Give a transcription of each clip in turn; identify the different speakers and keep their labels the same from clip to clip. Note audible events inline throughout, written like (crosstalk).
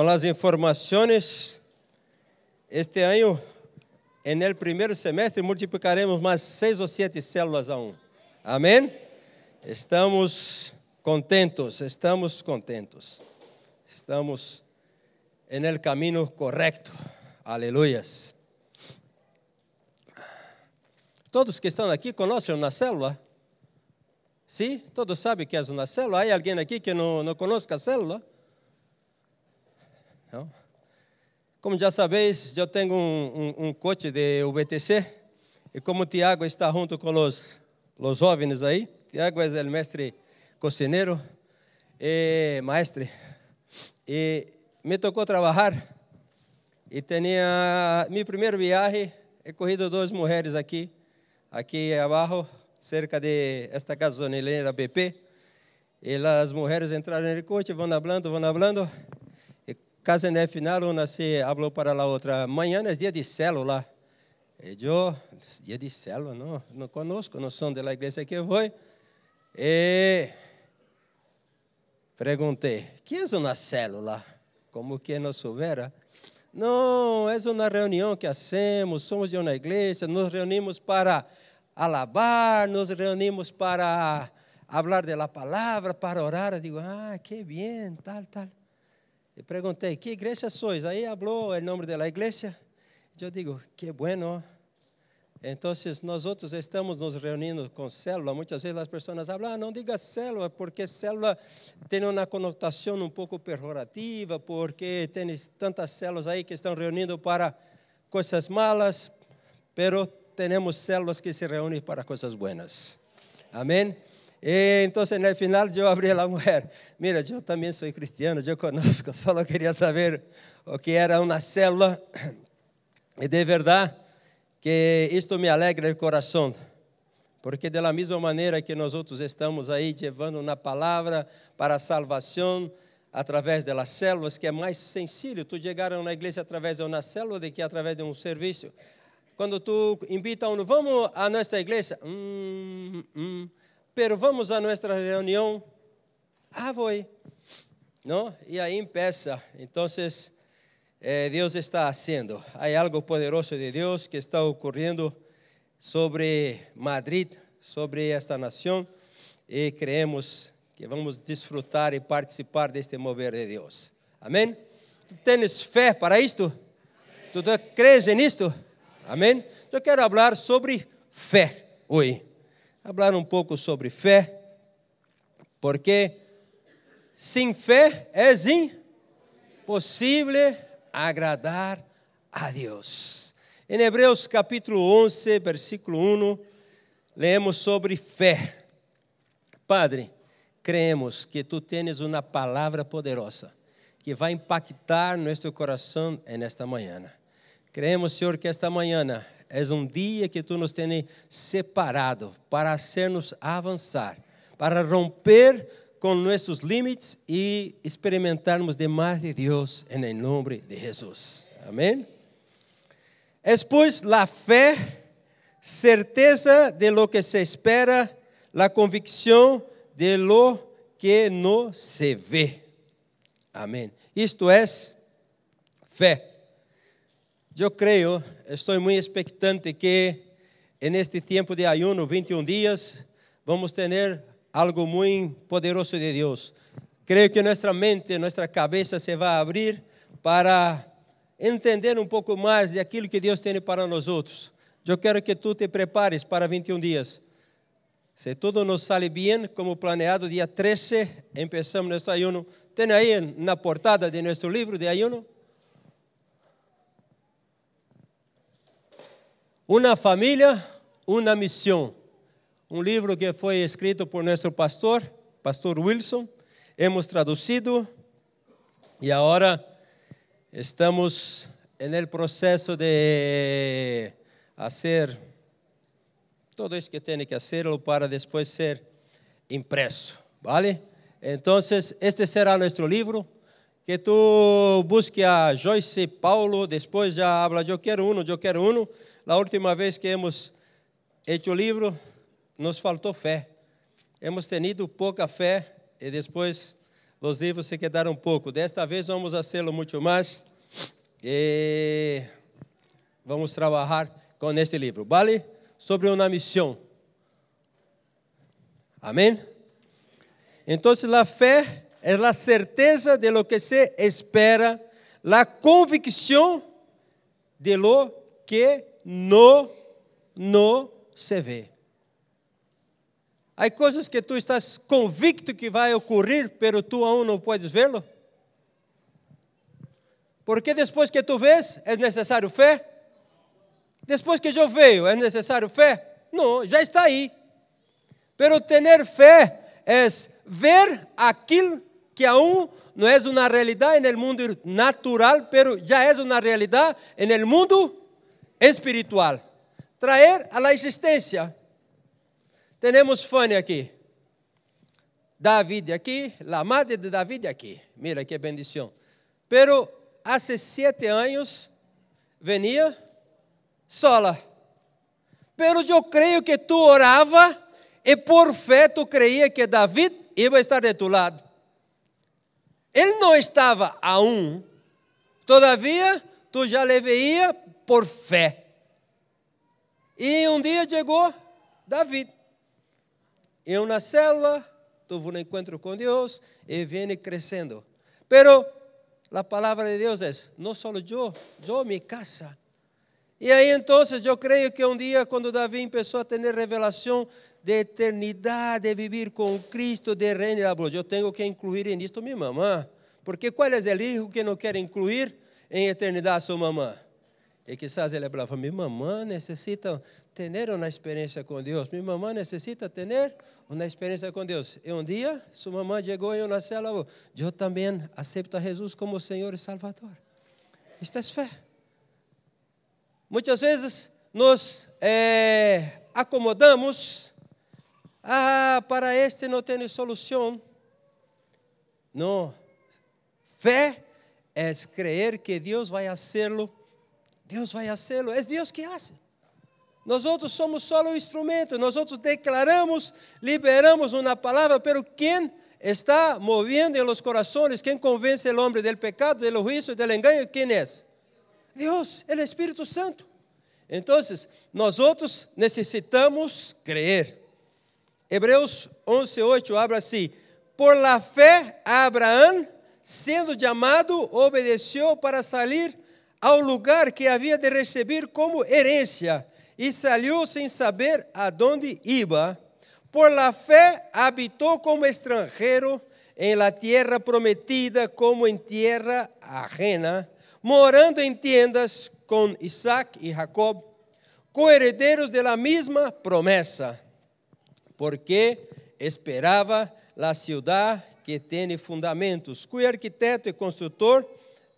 Speaker 1: com as informações. Este ano, no primeiro semestre, multiplicaremos mais seis ou sete células a um. Amém? Estamos contentos, estamos contentos. Estamos no caminho correto. Aleluias. Todos que estão aqui conhecem uma célula? Sim? Todos sabem que é uma célula? Há alguém aqui que não, não conhece a célula? Como já sabeis, eu tenho um, um, um coche de UBTC e como Tiago está junto com os, os jovens aí, Tiago é o mestre cocineiro e maestre, e me tocou trabalhar e tinha meu primeiro viagem, he corrido duas mulheres aqui aqui abaixo, cerca de esta gasolinera BP. E as mulheres entraram no coche, vão falando, vão falando. Casi no final, uma se falou para a outra: amanhã é dia de célula. E eu, dia de célula, não, não conosco, não sou da igreja que vou. E perguntei: que é uma célula? Como que não soubera? Não, é uma reunião que hacemos, somos de uma igreja, nos reunimos para alabar, nos reunimos para falar da palavra, para orar. Digo, ah, que bem, tal, tal. E perguntei, que igreja sois? Aí falou o nome da igreja. Eu digo, que bueno. Então, nós outros estamos nos reunindo com célula, muitas vezes as pessoas falam, ah, não diga célula, porque célula tem uma conotação um pouco pejorativa, porque tem tantas células aí que estão reunindo para coisas malas, pero temos células que se reúnem para coisas buenas. Amém? E, então, no final, eu abri a mulher. Mira, eu também sou cristiano, eu conosco, só (laughs) queria saber o que era uma célula. E de verdade, que isto me alegra o coração, porque da mesma maneira que nós estamos aí levando uma palavra para a salvação através das células, que é mais sencillo tu chegar a uma igreja através de uma célula do que através de um serviço. Quando tu invita um, vamos a nossa igreja, hum, hum, pero vamos a nossa reunião, ah, vou, não? E aí empieza, então eh, Deus está haciendo. Há algo poderoso de Deus que está ocorrendo sobre Madrid, sobre esta nação, e creemos que vamos desfrutar e participar deste mover de Deus. Amém? Tu tens fé para isto? Tu crees nisto? Amém? Eu quero falar sobre fé hoje. Falar um pouco sobre fé, porque sem fé é impossível agradar a Deus. Em Hebreus capítulo 11, versículo 1, lemos sobre fé. Padre, creemos que tu tens uma palavra poderosa que vai impactar nosso coração nesta manhã. Creemos, Senhor, que esta manhã é um dia que tu nos tens separado para hacernos avançar, para romper com nossos limites e experimentarmos de de Deus em nome de Jesus. Amém? É, pois, a fé, certeza de lo que se espera, a convicção de lo que não se vê. Amém. Isto é fé. Eu creio, estou muito expectante que neste tempo de ayuno, 21 dias, vamos ter algo muito poderoso de Deus. Creio que nossa mente, nossa cabeça se vai abrir para entender um pouco mais de aquilo que Deus tem para nós. Eu quero que tu te prepares para 21 dias. Se tudo nos sale bem, como planeado, dia 13, começamos nosso ayuno. Tem aí na portada de nosso livro de ayuno. Uma família, uma missão um livro que foi escrito por nosso pastor, pastor Wilson. Hemos traduzido e agora estamos no processo de fazer todo isso que tem que fazer para depois ser impresso, ¿vale? Então, este será nosso livro. Que tu busque a Joyce Paulo, depois já habla, eu quero um, eu quero um. A última vez que hemos hecho o livro, nos faltou fé. Hemos tenido pouca fé e depois os livros se quedaram pouco. Desta vez vamos fazê-lo muito mais. E vamos trabalhar com este livro. Vale? Sobre uma missão. Amém? Então, a fé é a certeza de lo que se espera, a convicção de lo que no, no se vê. Há coisas que tu estás convicto que vai ocorrer, pero tu aún não podes vê-lo. Porque depois que tu vês, é necessário fé? Depois que eu vejo, é necessário fé? Não, já está aí. Pero ter fé é ver aquilo que aún não é uma realidade no mundo natural, pero já é uma realidade no mundo espiritual. Traer a la existência. Temos Fanny aqui. David aqui, a madre de David aqui. Mira que bendição. Pero há sete anos venia sola. Pero eu creio que tu orava e por fé tu creia que David ia estar de tu lado. Ele não estava a um, todavia tu já le veia por fé. E um dia chegou David. Em uma célula, tuvo um encontro com Deus e vem crescendo. Pero a palavra de Deus é: não só eu, eu me casa. E aí então eu creio que um dia, quando Davi começou a ter revelação de eternidade, de vivir com Cristo, de reino, eu tenho que incluir nisto minha mamã. Porque qual é o filho que não quer incluir em eternidade sua mamã? E quizás ele falava, minha mamã necessita ter uma experiência com Deus. Minha mamã necessita ter uma experiência com Deus. E um dia, sua mamã chegou em uma célula, eu também aceito a Jesus como Senhor e Salvador. Isto é fé. Muitas vezes nos é, acomodamos, ah, para este não tem solução. Não. Fé é crer que Deus vai fazê-lo. Deus vai fazê-lo. É Deus que faz. Nós outros somos só o instrumento. Nós outros declaramos, liberamos uma palavra, pero quem está movendo em los corações, quem convence o homem do pecado, do juízo, do engano, quem é? Deus, o Espírito Santo. Então, nós outros necessitamos crer. Hebreus 11, 8 abre assim: Por la fé, Abraão, sendo chamado, obedeceu para sair ao lugar que havia de receber como herência, e saiu sem saber aonde ia. Por la fé, habitou como estrangeiro em la tierra prometida, como em terra ajena, morando em tendas com Isaac e Jacob, coherederos de la misma promessa, porque esperava la ciudad que tem fundamentos, cujo arquiteto e construtor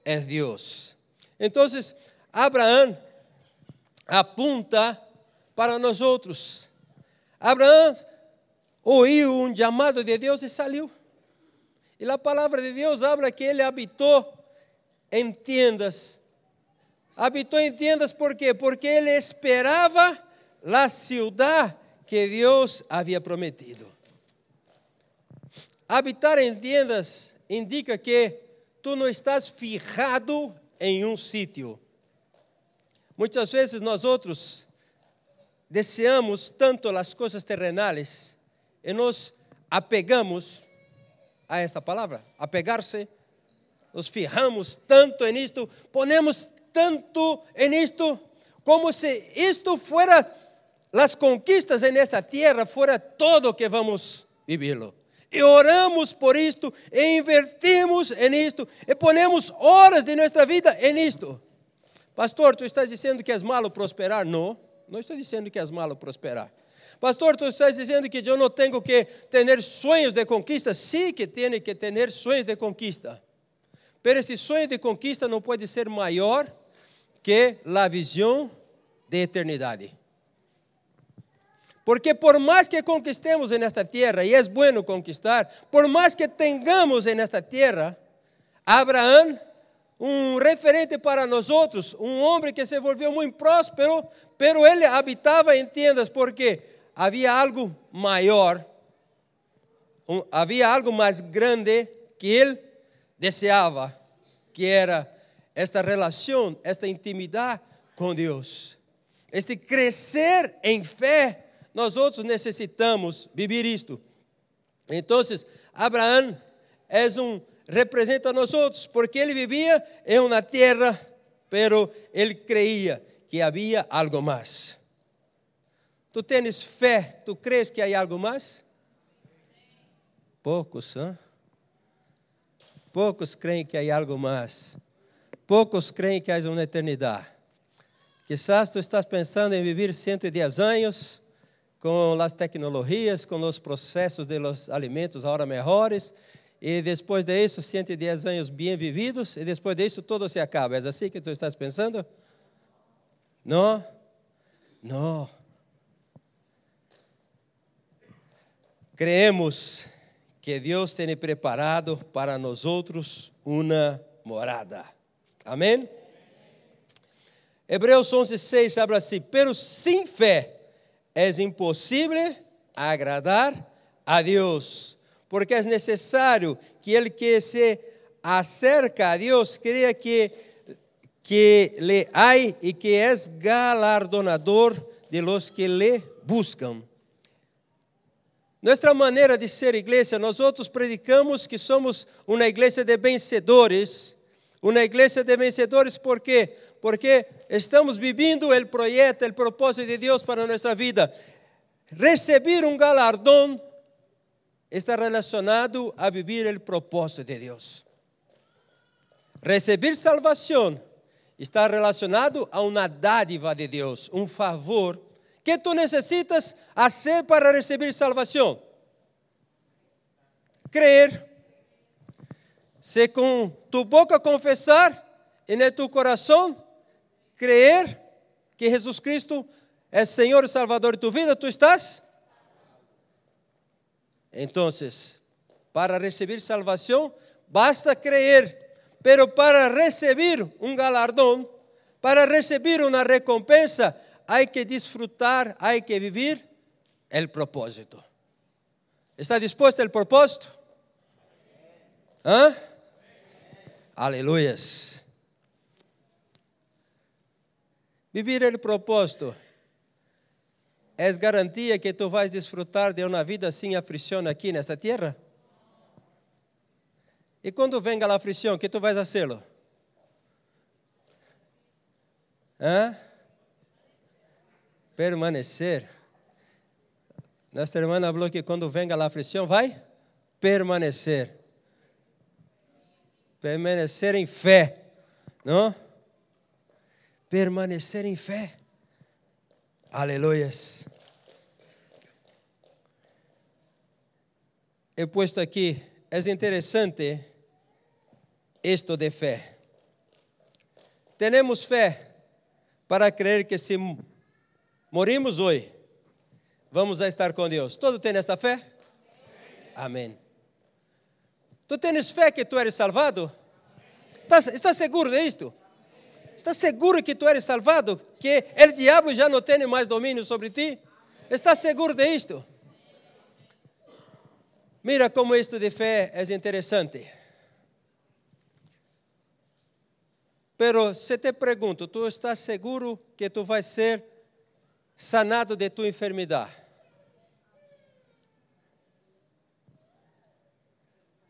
Speaker 1: é Deus. Então, Abraão apunta para nós outros. Abraão ouviu um chamado de Deus e saiu. E a palavra de Deus habla que ele habitou em tendas habitou em tendas por quê? Porque ele esperava a cidade que Deus havia prometido. Habitar em tendas indica que tu não estás fijado em um sítio. Muitas vezes nós outros desejamos tanto as coisas terrenais e nos apegamos a esta palavra, apegar-se, nos fijamos tanto em isto, ponemos tanto en esto como si esto fuera las conquistas en esta tierra, fuera todo que vamos vivirlo. E oramos por isto, e invertimos em isto, e ponemos horas de nossa vida em isto. Pastor, tu estás dizendo que é malo prosperar? Não, não estou dizendo que é malo prosperar. Pastor, tu estás dizendo que eu não tenho que ter sonhos de conquista? Sim, que tenho que ter sonhos de conquista. Mas este sonho de conquista não pode ser maior que a visão de eternidade. Porque por mais que conquistemos en esta tierra, e é bueno conquistar, por mais que tengamos en esta tierra, Abraão, um referente para nós outros, um homem que se volveu muito próspero, pero ele habitava em tendas porque havia algo maior, havia algo mais grande que ele desejava, que era esta relação, esta intimidade com Deus. Este crescer em fé, nós outros necessitamos viver isto. Então, Abraão é um representa a nós outros, porque ele vivia em uma terra, pero ele creia que havia algo mais. Tu tens fé, tu crees que há algo mais? Poucos, hein? Poucos creem que há algo mais. Poucos creem que há uma eternidade. Quizás tu estás pensando em viver 110 anos com as tecnologias, com os processos de los alimentos agora melhores, e depois disso 110 anos bem vividos, e depois disso tudo se acaba. É assim que tu estás pensando? Não? Não. Creemos que Deus tem preparado para nós outros uma morada. Amém? Hebreus 11, 6 habla assim: Pero sem fé é impossível agradar a Deus porque é necessário que ele que se acerca a Deus creia que, que le hay e que é galardonador de los que le buscam. Nossa maneira de ser igreja, nós outros predicamos que somos uma igreja de vencedores. Uma igreja de vencedores, por quê? Porque estamos vivendo o projeto, o propósito de Deus para nossa vida. Receber um galardão está relacionado a vivir o propósito de Deus. Receber salvação está relacionado a uma dádiva de Deus, um favor que tu necessitas fazer para receber salvação. Crer. Se com tu boca confessar e no teu coração crer que Jesus Cristo é Senhor e Salvador de tu vida, tu estás então, para receber salvação, basta crer, pero para receber um galardão, para receber uma recompensa, há que desfrutar, há que viver o propósito. ¿Está disposto ao propósito? ¿Ah? Aleluias. Vivir o propósito é garantia que tu vais desfrutar de uma vida sem aflição aqui nesta terra? E quando venga a aflição, que tu vais fazê-lo? Hã? Permanecer. Nossa irmã falou que quando venga a aflição, vai permanecer. Permanecer em fé, não? Permanecer em fé. Aleluias. He puesto aqui, é interessante isto de fé. Temos fé para crer que se morimos hoje, vamos a estar com Deus. Todo tem esta fé? Amém. Tu tens fé que tu eres salvado? Estás, estás seguro disto? Estás seguro que tu eres salvado? Que o diabo já não tem mais domínio sobre ti? Estás seguro de isto? Mira como isto de fé é interessante. Pero se te pergunto, tu estás seguro que tu vais ser sanado de tua enfermidade?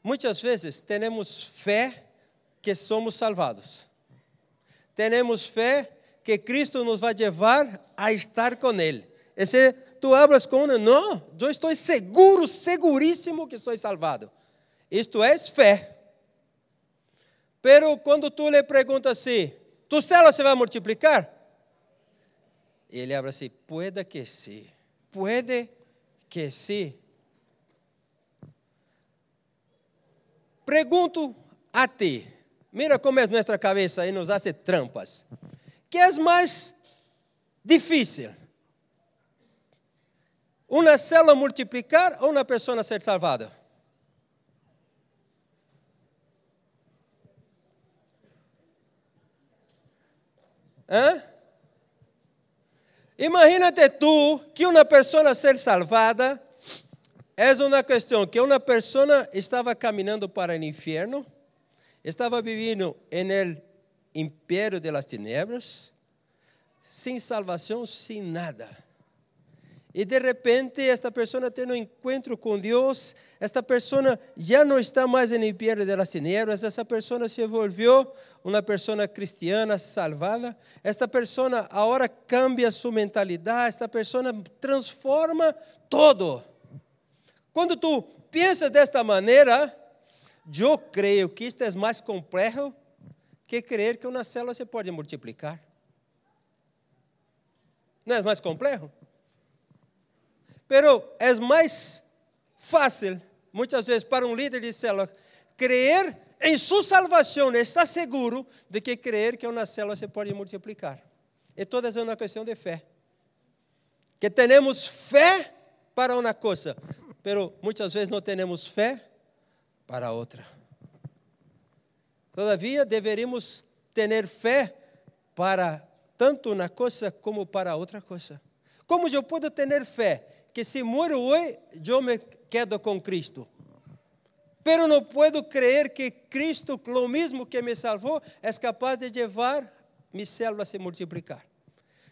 Speaker 1: Muitas vezes temos fé que somos salvados temos fé que Cristo nos vai levar a estar com Ele. Esse, tu hablas com ele, não, eu estou seguro, seguríssimo que sou salvado. Isto é fé. Pero quando tu lhe perguntas assim, tu célula se vai multiplicar? Ele abre assim, puede que sim, puede que sim. Pergunto a ti, Mira como é nossa cabeça e nos hace trampas. Que é mais difícil? Uma célula multiplicar ou uma pessoa ser salvada? Hã? Imagínate tu que uma pessoa ser salvada é uma questão que uma pessoa estava caminhando para o inferno, estava vivendo no império das tinieblas, sem salvação, sem nada. E de repente esta pessoa tem um encontro com Deus, esta pessoa já não está mais no império das tinieblas, essa pessoa se volviu uma pessoa cristiana salvada, esta pessoa agora cambia sua mentalidade, esta pessoa transforma todo. Quando tu pensas desta maneira, eu creio que isto é mais complexo que crer que uma célula se pode multiplicar. Não é mais complexo? Pero é mais fácil, muitas vezes, para um líder de célula crer em sua salvação, estar seguro de que crer que uma célula se pode multiplicar. E toda é uma questão de fé. Que temos fé para uma coisa, pero muitas vezes não temos fé para outra. Todavia, deveríamos ter fé para tanto uma coisa como para outra coisa. Como eu posso ter fé que se muero hoje, eu me quedo com Cristo. Pero não puedo creer que Cristo, lo mesmo que me salvou, é capaz de levar minha célula a se multiplicar.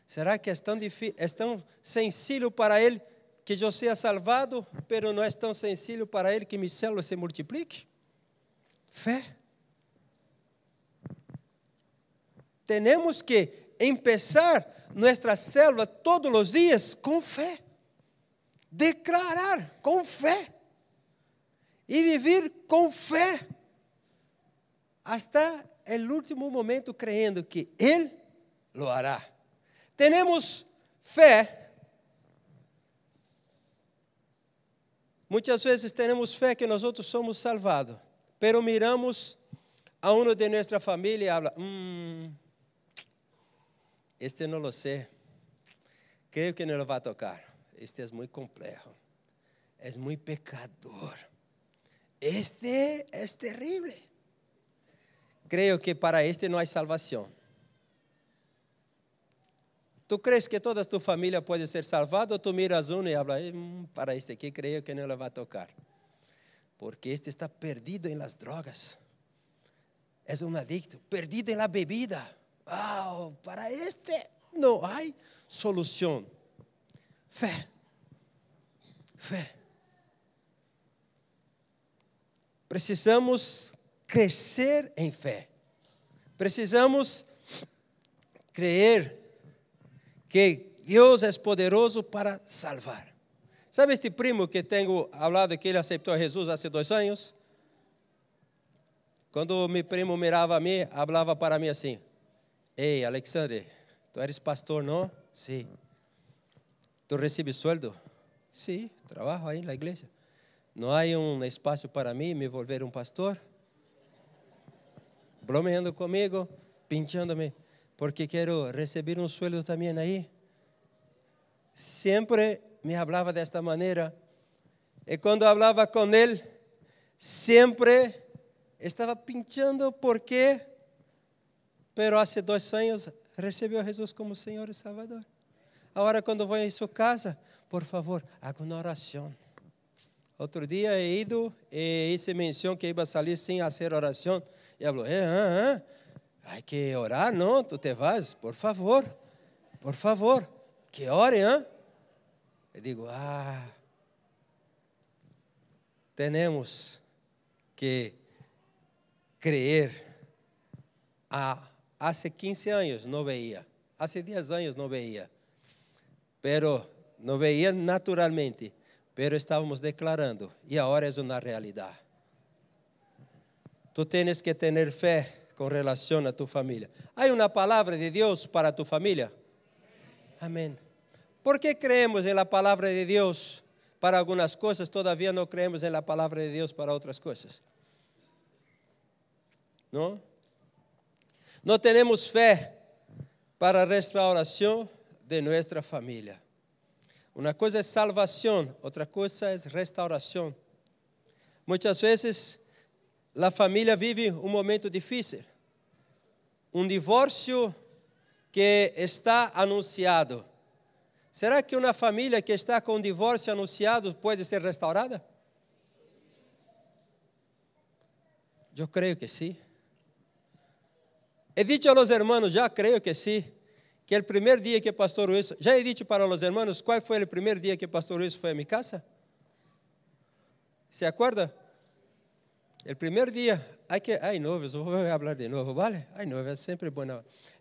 Speaker 1: Será que é tão, difícil, é tão sencillo para Ele que eu seja salvado, pero não é tão sencillo para Ele que minha célula se multiplique? Fé. Temos que empezar nossa célula todos os dias com fé declarar com fé e viver com fé hasta o último momento, crendo que Ele lo hará. Temos fé. Muitas vezes temos fé que nós outros somos salvados, pero miramos a um de nossa família e habla, hum, este não lo sei, creio que não vai tocar este é muito complejo, é muito pecador, este é terrível. Creio que para este não há salvação. Tu crees que toda tu família pode ser salvada ou tu miras um e hablas, hum, para este aqui creio que não le vai tocar? Porque este está perdido em las drogas. É um adicto, perdido em la bebida. Oh, para este não há solução. Fé. Fé. Precisamos crescer em fé. Precisamos crer que Deus é poderoso para salvar. Sabe este primo que tenho falado que ele aceitou Jesus há dois anos? Quando meu primo mirava a mim, falava para mim assim: Ei, Alexandre, tu eres pastor, não? Sim. Sí. Tu recebes sueldo? Sim, sí, trabalho aí na igreja. Não há um espaço para mim me volver um pastor? Bromeando comigo, pinchando-me, porque quero receber um sueldo também aí. Sempre me falava desta maneira. E quando falava com ele, sempre estava pinchando porque, pero há dois anos recebeu Jesus como Senhor e Salvador. Agora, quando vou em sua casa, por favor, haga uma oração. Outro dia he ido e hice menção que ia sair sem fazer oração. E falou: eh, ah, ah, hay que orar, não? Tu te vas, por favor, por favor, que ore, hein? Eu digo: ah, temos que crer. Há, há 15 anos não veia, há 10 anos não veia pero não veía naturalmente, pero estávamos declarando e agora é uma realidade. Tu tienes que ter fé com relação a tu família. Há uma palavra de Deus para tu família? Amém. ¿Por que creemos em la palavra de Deus para algumas coisas, todavía não creemos em la palavra de Deus para outras coisas? Não? Não temos fé para a restauração de nossa família. Uma coisa é salvação, outra coisa é restauração. Muitas vezes a família vive um momento difícil, um divórcio que está anunciado. Será que uma família que está com divórcio anunciado pode ser restaurada? Eu creio que sim. He dicho a los hermanos, já creio que sim, que o primeiro dia que pastor Luis, já he dicho para los hermanos qual foi o primeiro dia que pastor Luis foi a minha casa? ¿Se acorda? O primeiro dia, ai que, ai noivos, vou falar de novo, vale? Ai noivos, é sempre bom.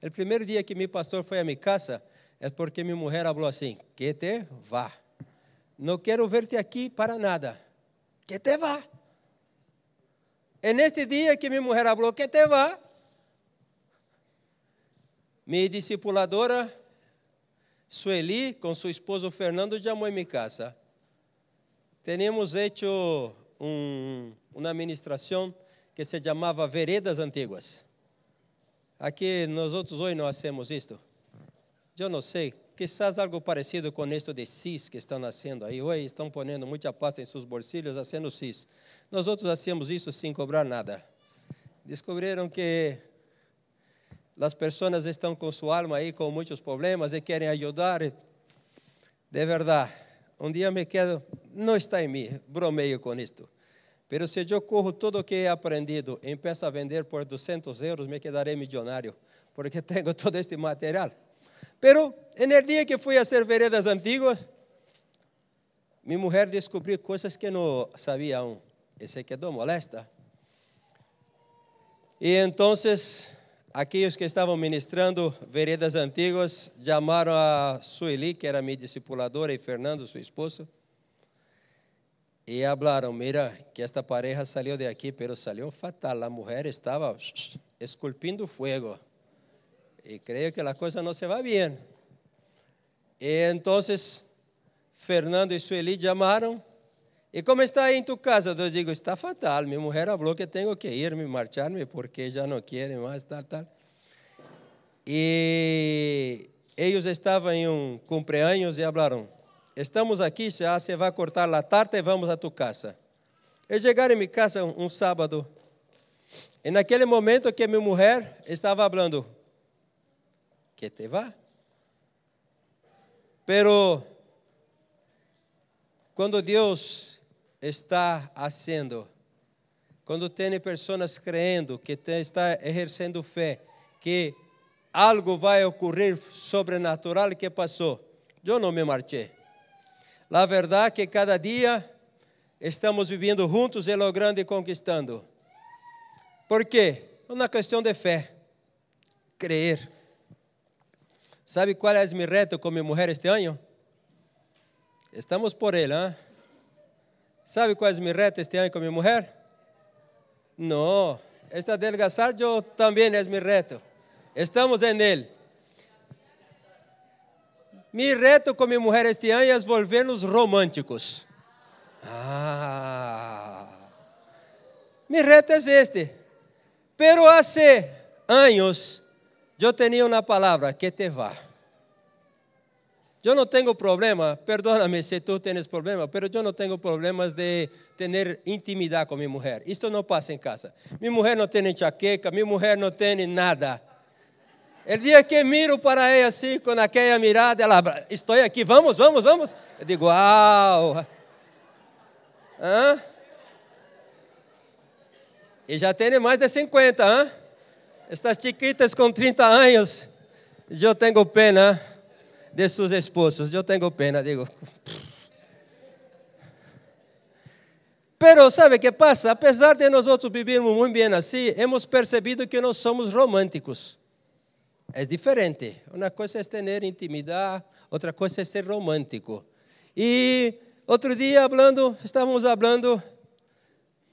Speaker 1: O primeiro dia que meu pastor foi a minha casa, é porque minha mulher falou assim: que te vá. Não quero ver-te aqui para nada. Que te vá. É neste dia que minha mulher falou: que te vá. Minha discipuladora, Sueli, com seu esposo Fernando, chamou em minha casa. Temos hecho um, uma administração que se chamava Veredas Antiguas. Aqui nós outros hoje não hacemos isto. Eu não sei, quizás algo parecido com isto de CIS que estão nascendo aí. Hoje estão ponendo muita pasta em seus bolsilhos, fazendo CIS. Nós outros hacemos isso sem cobrar nada. Descobriram que as pessoas estão com sua alma aí com muitos problemas e querem ajudar. De verdade, um dia me quedo, não está em mim, bromeio com isto. Pero se eu corro tudo o que he aprendido e empeço a vender por 200 euros, me quedarei milionário, porque (laughs) tenho todo este material. Pero, no dia que fui a ser veredas antigas, minha mulher descobriu coisas que não sabia aún, e se quedou molesta. E então, aqueles que estavam ministrando veredas antigas chamaram a Sueli, que era minha discipuladora, e Fernando, seu esposo, e falaram: Mira, que esta pareja saiu de aqui, pero saiu fatal. A mulher estava esculpindo fogo. E creio que a coisa não se vai bem. E então, Fernando e Sueli chamaram e como está em tu casa? Eu digo, está fatal. Minha mulher falou que tenho que ir-me, marchar-me, porque já não querem mais, tal, tal. E eles estavam em um cumpleaños e falaram, estamos aqui, já se vai cortar a tarde e vamos a tu casa. E chegaram em minha casa um, um sábado. E naquele momento que minha mulher estava falando, que te vá. Pero, quando Deus está fazendo. Quando tem pessoas crendo que está exercendo fé, que algo vai ocorrer sobrenatural que passou. Eu não me marchei. A verdade é que cada dia estamos vivendo juntos e logrando e conquistando. Por quê? Uma questão de fé. Crer. Sabe qual é o meu reto com minha mulher este ano? Estamos por ele, hein? ¿Sabe cuál es mi reto este año con mi mujer? No, esta adelgazar yo también es mi reto. Estamos en él. Mi reto com minha mulher este ano é volver-nos românticos. Ah, mi reto é este. Pero hace anos eu tinha uma palavra que te va. Eu não tenho problema, perdóname se tu tens problema, mas eu não tenho problemas de ter intimidade com minha mulher. Isto não passa em casa. Minha mulher não tem enxaqueca, minha mulher não tem nada. O dia que miro para ela assim, com aquela mirada, ela, estou aqui, vamos, vamos, vamos. Eu digo, uau. Hã? E já tem mais de 50, hã? Estas chiquitas com 30 anos, eu tenho pena de seus esposos. Eu tenho pena, digo. Pero sabe o que passa? Apesar de nós outros vivermos muito bem assim, hemos percebido que não somos românticos. É diferente. Uma coisa é ter intimidade, outra coisa é ser romântico. E outro dia, falando, estávamos falando,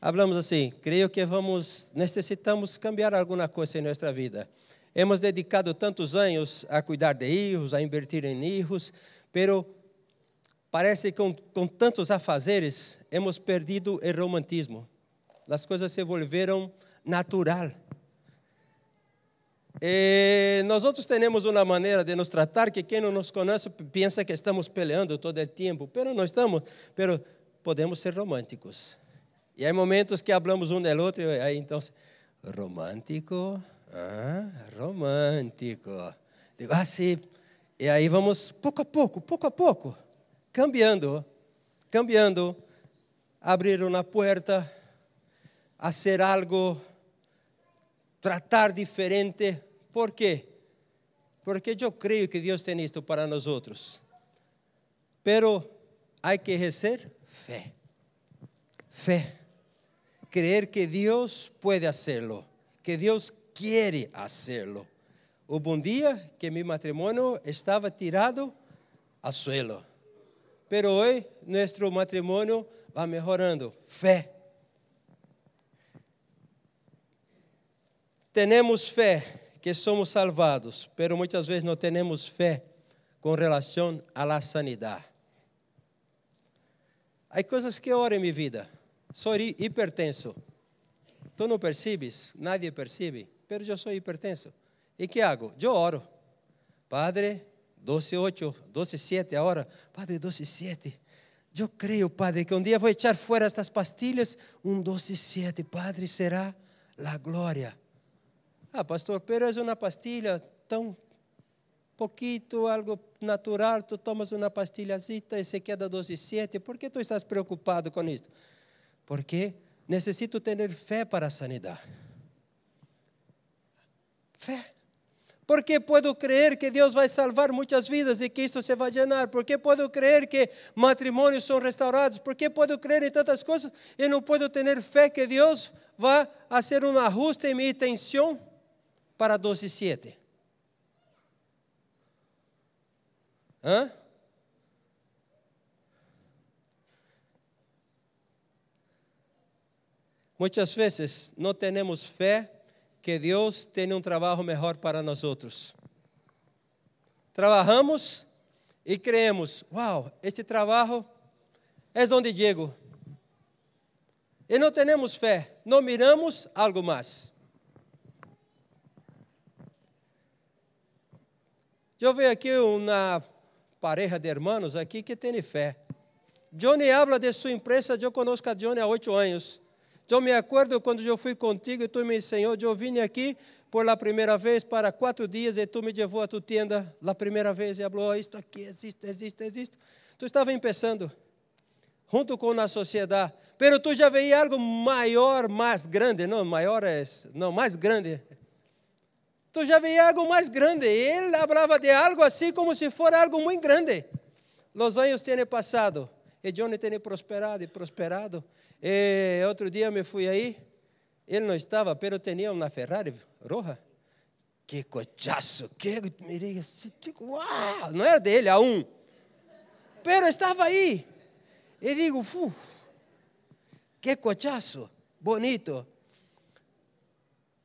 Speaker 1: falamos assim, creio que vamos, necessitamos cambiar alguma coisa em nossa vida. Hemos dedicado tantos anos a cuidar de hijos, a invertir em hijos, pero parece que com, com tantos afazeres hemos perdido o romantismo. As coisas se volveram natural. Nós outros temos uma maneira de nos tratar que quem não nos conhece pensa que estamos peleando todo o tempo, pero não estamos, pero podemos ser românticos. E há momentos que hablamos um do outro, e aí então, romântico, Ah, romântico. Digo, ah. E aí vamos pouco a pouco, pouco a pouco, cambiando, cambiando, abrir uma porta, fazer algo, tratar diferente. ¿Por quê? Porque eu creio que Deus tem isto para nós outros. Pero hay que ejercer fe. Fe. Creer que Dios puede hacerlo, que Dios quiere hacerlo. Hubo un día que mi matrimonio estaba tirado al suelo. Pero hoy nuestro matrimonio va mejorando. Fe. Tenemos fe que somos salvados, pero muchas veces no tenemos fe con relación a la sanidad. Há coisas que oro em minha vida. Sou hipertenso. Tu não percebes? Nadie percebe. Mas eu sou hipertenso. E que hago? Eu oro. Padre, 12, 8, 12, 7 agora. Padre, 12, 7. Eu creio, Padre, que um dia vou echar fora estas pastilhas. Um 12, 7. Padre, será a glória. Ah, pastor, pero é uma pastilha tão pouquito, algo natural, tu tomas uma pastilhazita e se queda 12 e 7. Por que tu estás preocupado com isto? Porque necessito ter fé para a sanidade. Fé. Porque puedo crer que Deus vai salvar muitas vidas e que isto se vai llenar. Porque puedo crer que matrimônios são restaurados. Porque puedo crer em tantas coisas e não puedo ter fé que Deus vai fazer um ajuste em minha intenção para 12 e 7. Hã? Muitas vezes não temos fé que Deus tem um trabalho melhor para nós outros. Trabalhamos e creemos, uau, este trabalho é onde Diego. E não temos fé, não miramos algo mais. Eu vejo aqui uma pareja de hermanos aqui que tem fé. Johnny habla de sua empresa, eu conosco a Johnny há oito anos. Eu me acordo quando eu fui contigo e tu me ensinou, eu vim aqui por a primeira vez para quatro dias e tu me levou a tua tenda a primeira vez e falou, oh, isto aqui existe, existe, existe. Tu estava começando, junto com a sociedade, pero tu já veio algo maior, mais grande, não, maior é, não, mais grande, tu já veía algo mais grande. Ele falava de algo assim como se fosse algo muito grande. Os anos têm passado e Johnny tem prosperado e prosperado. E outro dia me fui aí, ele não estava, pero tinha uma Ferrari roja. Que cochaço, que mirei uau, não era dele, a um. Pero estava aí. E digo, que cochaço, bonito.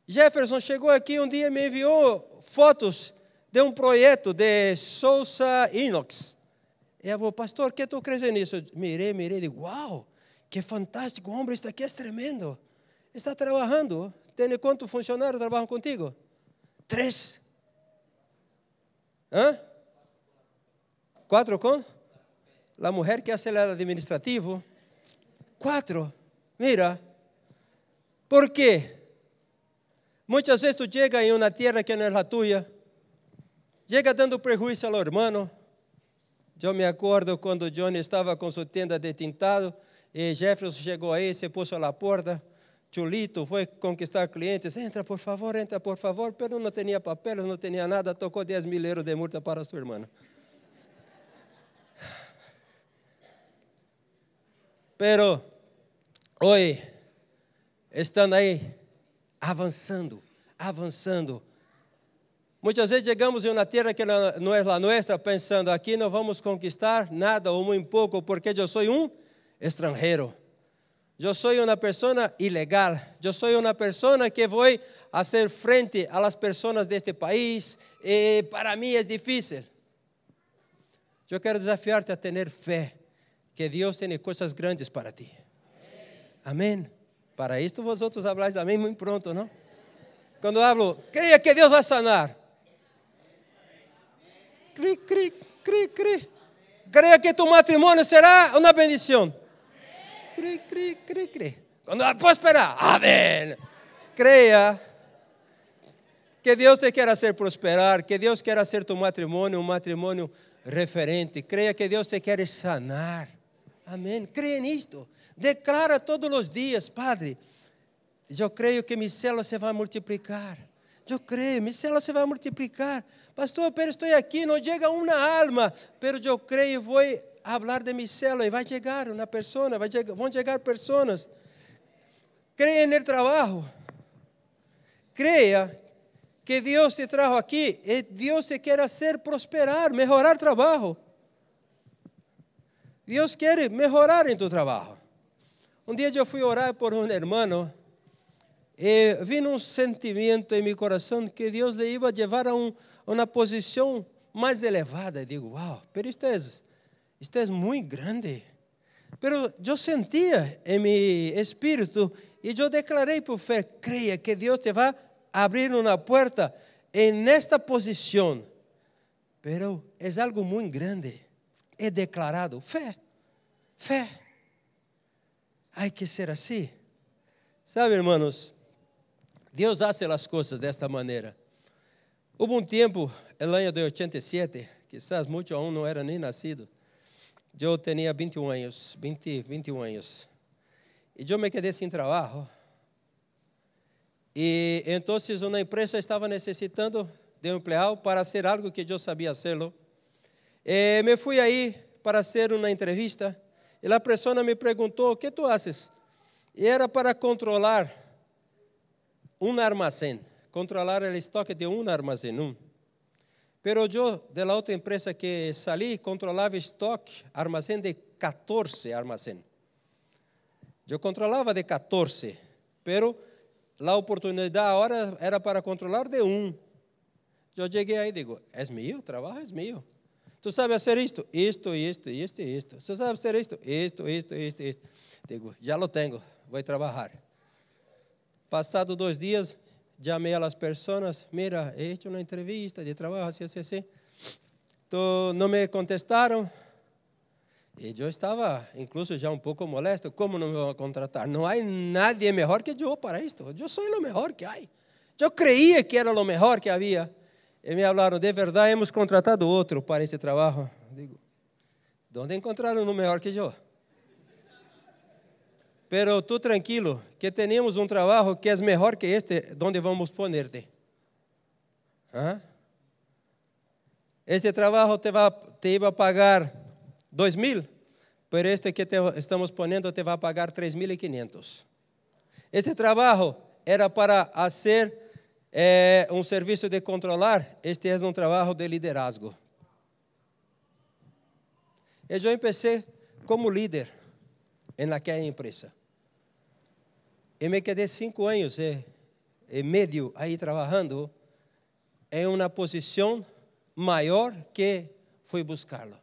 Speaker 1: Jefferson chegou aqui um dia e me enviou fotos de um projeto de Sousa Inox. E eu falei, pastor, que tu crees nisso? Mirei, mirei, digo, uau, que fantástico, homem está aqui é tremendo. Está trabalhando. Tem quantos funcionários trabalham contigo? Três. Hã? Quatro com? A mulher que o administrativo. Quatro. Mira. Por quê? Muitas vezes tu chega em uma terra que não é a tua, chega dando prejuízo ao irmão. Eu me acordo quando Johnny estava com sua tenda de tintado e Jefferson chegou aí, se pôs na porta. Chulito foi conquistar clientes. Entra, por favor, entra, por favor. Pero não tinha papel, não tinha nada. Tocou 10 mil euros de multa para sua irmã. Pero, hoje, estão aí avançando, avançando. Muitas vezes chegamos em uma terra que não é a nossa, pensando aqui não vamos conquistar nada ou muito pouco, porque eu sou um estrangeiro. Eu sou uma pessoa ilegal. Eu sou uma pessoa que vou fazer frente às pessoas deste país e para mim é difícil. Eu quero desafiar-te a ter fé que Deus tem coisas grandes para ti. Amém. Amém. Para isto vosotros habláis amém muito pronto, não? Quando eu hablo, creia que Deus vai sanar. Cri, cri, cri, cri. Creia que tu matrimônio será uma bendição. Cri, cri, cri, cri. Quando vai prosperar, amém. Creia. Que Deus te quer hacer prosperar, que Deus quer hacer tu matrimônio um matrimônio referente. Creia que Deus te quer sanar. Amém. Creia nisto. Declara todos os dias, Padre. Eu creio que minha célula se vai multiplicar. Eu creio, minha célula se vai multiplicar. Pastor, pero estou aqui, não chega uma alma, pero eu creio vou falar de minha célula e vai chegar uma pessoa, chegar, vão chegar pessoas. Creia no trabalho. Creia que Deus te trajo aqui e Deus te quer fazer prosperar, melhorar trabalho. Deus quer melhorar em tu trabalho. Um dia eu fui orar por um irmão e vi um sentimento em meu coração que Deus lhe ia levar a um, uma posição mais elevada. E digo, uau, pero isto é, isto é muito grande. Pero eu sentia em meu espírito e eu declarei por fé, creia que Deus te vai abrir uma porta em esta posição. Pero é algo muito grande. É declarado fé. Fé. Há que ser assim. Sabe, irmãos, Deus hace as coisas desta maneira. Houve um tempo, el año de 87, quizás muitos aún não era nem nascido. Eu tinha 21 anos, 20, 21 anos. E eu me quedei sem trabalho. E então uma empresa estava necessitando de um empleado para fazer algo que eu sabia. E me fui aí para fazer uma entrevista. E a pessoa me perguntou: "O que tu haces?" E era para controlar um armazém, controlar o estoque de um armazém. Um. Pero eu, de la outra empresa que salí, controlava estoque, armazém de 14 armazém. Eu controlava de 14, pero a oportunidade agora era para controlar de um. Eu cheguei aí e digo, é meu, trabalho é meu. Tu sabes fazer isto? Isto, isto, isto, isto. Tu sabes fazer isto? Isto, isto, isto, isto. Digo, já lo tenho, vou trabalhar. Passado dois dias, chamei as pessoas, mira, he hecho uma entrevista de trabalho, assim, assim, assim. Então, não me contestaram. E eu estava, incluso, já um pouco molesto. Como não me vão contratar? Não há nadie melhor que eu para isto. Eu sou o melhor que há. Eu creía que era o melhor que havia. E me falaram, de verdade, hemos contratado outro para esse trabalho. Digo, onde encontraram o melhor que eu? Pero tú tranquilo, que temos um trabalho que é melhor que este, onde vamos ponerte. ¿Ah? Este trabalho te, va, te iba a pagar dois mil, pero este que te estamos ponendo te pagar três mil e quinhentos. Este trabalho era para fazer eh, um serviço de controlar, este é um trabalho de liderazgo. E eu comecei como líder naquela empresa. E me quedei cinco anos e, e meio aí trabalhando em uma posição maior que fui buscá-lo.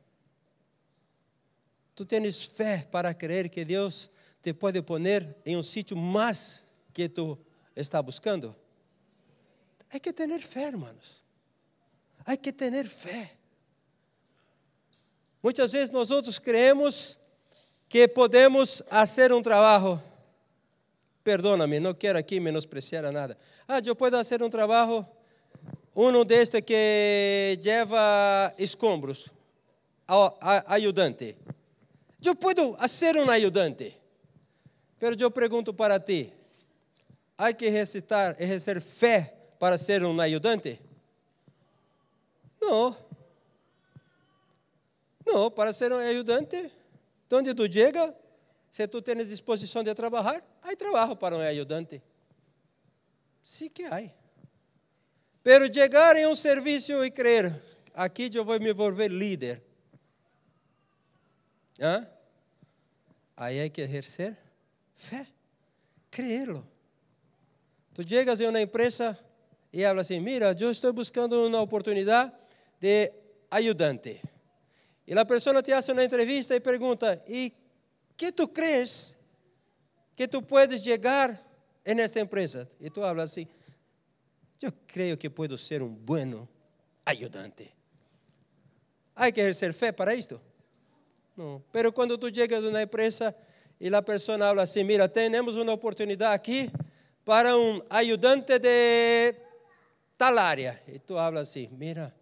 Speaker 1: Tu tens fé para crer que Deus te pode pôr em um sítio mais que tu está buscando? Há que ter fé, hermanos. Há que ter fé. Muitas vezes nós outros creemos que podemos fazer um trabalho perdóname, não quero aqui menospreciar a nada. Ah, eu posso fazer um trabalho, um deste que leva escombros, ajudante. Eu posso ser um ajudante, mas eu pergunto para ti, há que recitar, exercer fé para ser um ajudante? Não. Não, para ser um ajudante, onde tu chega, se tu tens disposição de trabalhar, há trabalho para um ajudante. Sim que há. Pero chegar em um serviço e crer, aqui eu vou me volver líder. Hã? Aí há que exercer fé, creê-lo. Tu chegas em uma empresa e habla assim: Mira, eu estou buscando uma oportunidade de ajudante. E a pessoa te faz uma entrevista e pergunta: E que tu crees que tu puedes llegar en esta empresa? Y tú hablas así, yo creo que puedo ser un buen ayudante. Hay que ejercer fe para esto. No, pero cuando tú llegas a una empresa y la persona habla así, mira, tenemos una oportunidad aquí para un ayudante de tal área. E tu hablas assim, mira,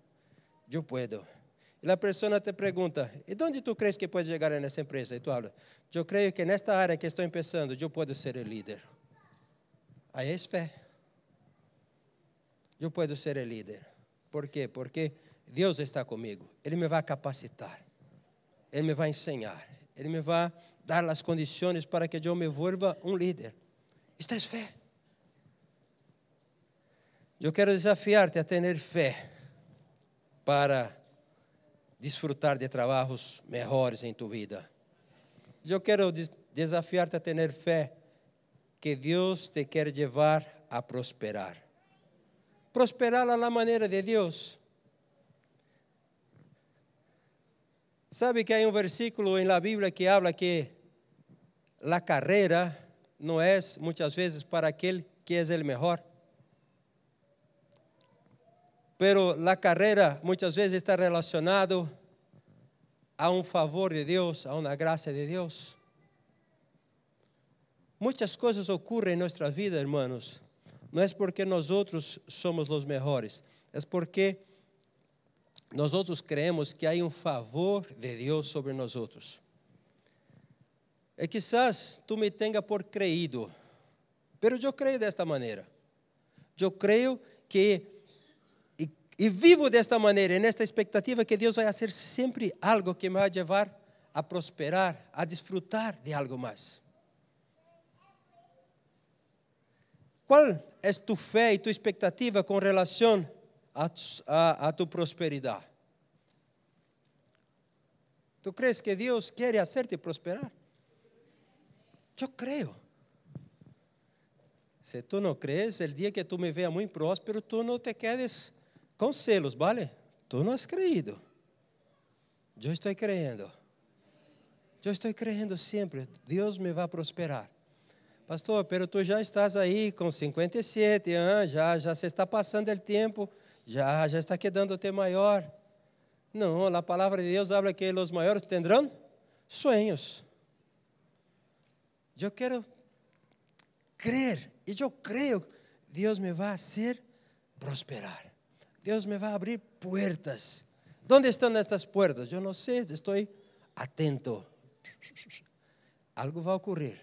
Speaker 1: eu puedo. E a pessoa te pergunta, e onde tu crees que pode chegar nessa empresa? E tu hablas, eu creio que nesta área que estou começando, eu posso ser o líder. Aí é fé. Eu posso ser o líder. Por quê? Porque Deus está comigo. Ele me vai capacitar. Ele me vai ensinar. Ele me vai dar as condições para que eu me volva um líder. Isto é fé. Eu quero desafiar-te a ter fé para desfrutar de trabalhos melhores em tu vida. Eu quero desafiar-te a ter fé que Deus te quer levar a prosperar. Prosperar na maneira de Deus. Sabe que há um versículo na Bíblia que habla que a carreira não é muitas vezes para aquele que é o melhor. Pero a carreira muitas vezes está relacionado a um favor de Deus, a uma graça de Deus. Muitas coisas ocorrem em nossa vida, hermanos. Não é porque nós outros somos os melhores, é porque nós outros creemos que há um favor de Deus sobre nós outros. E quizás tu me tenha por creído, pero eu creio desta maneira. Eu creio que e vivo desta maneira, e nesta expectativa que Deus vai fazer sempre algo que me vai levar a prosperar, a desfrutar de algo mais. Qual é tu fé e tu expectativa com relação a, a, a tu prosperidade? Tu crees que Deus quer hacerte prosperar? Eu creio. Se tu não crees, o dia que tu me veas muito próspero, tu não te quedes com selos, ¿vale? Tu não has creído. Eu estou creyendo. Eu estou creyendo sempre. Deus me vai prosperar. Pastor, pero tu já estás aí com 57 anos, já, já se está passando o tempo, já, já está quedando-te maior. Não, a palavra de Deus habla que os maiores terão sonhos. Eu quero crer, e eu creio, Deus me vai fazer prosperar. Deus me vai abrir puertas. ¿Dónde estão estas puertas? Eu não sei, estou atento. Algo vai ocorrer.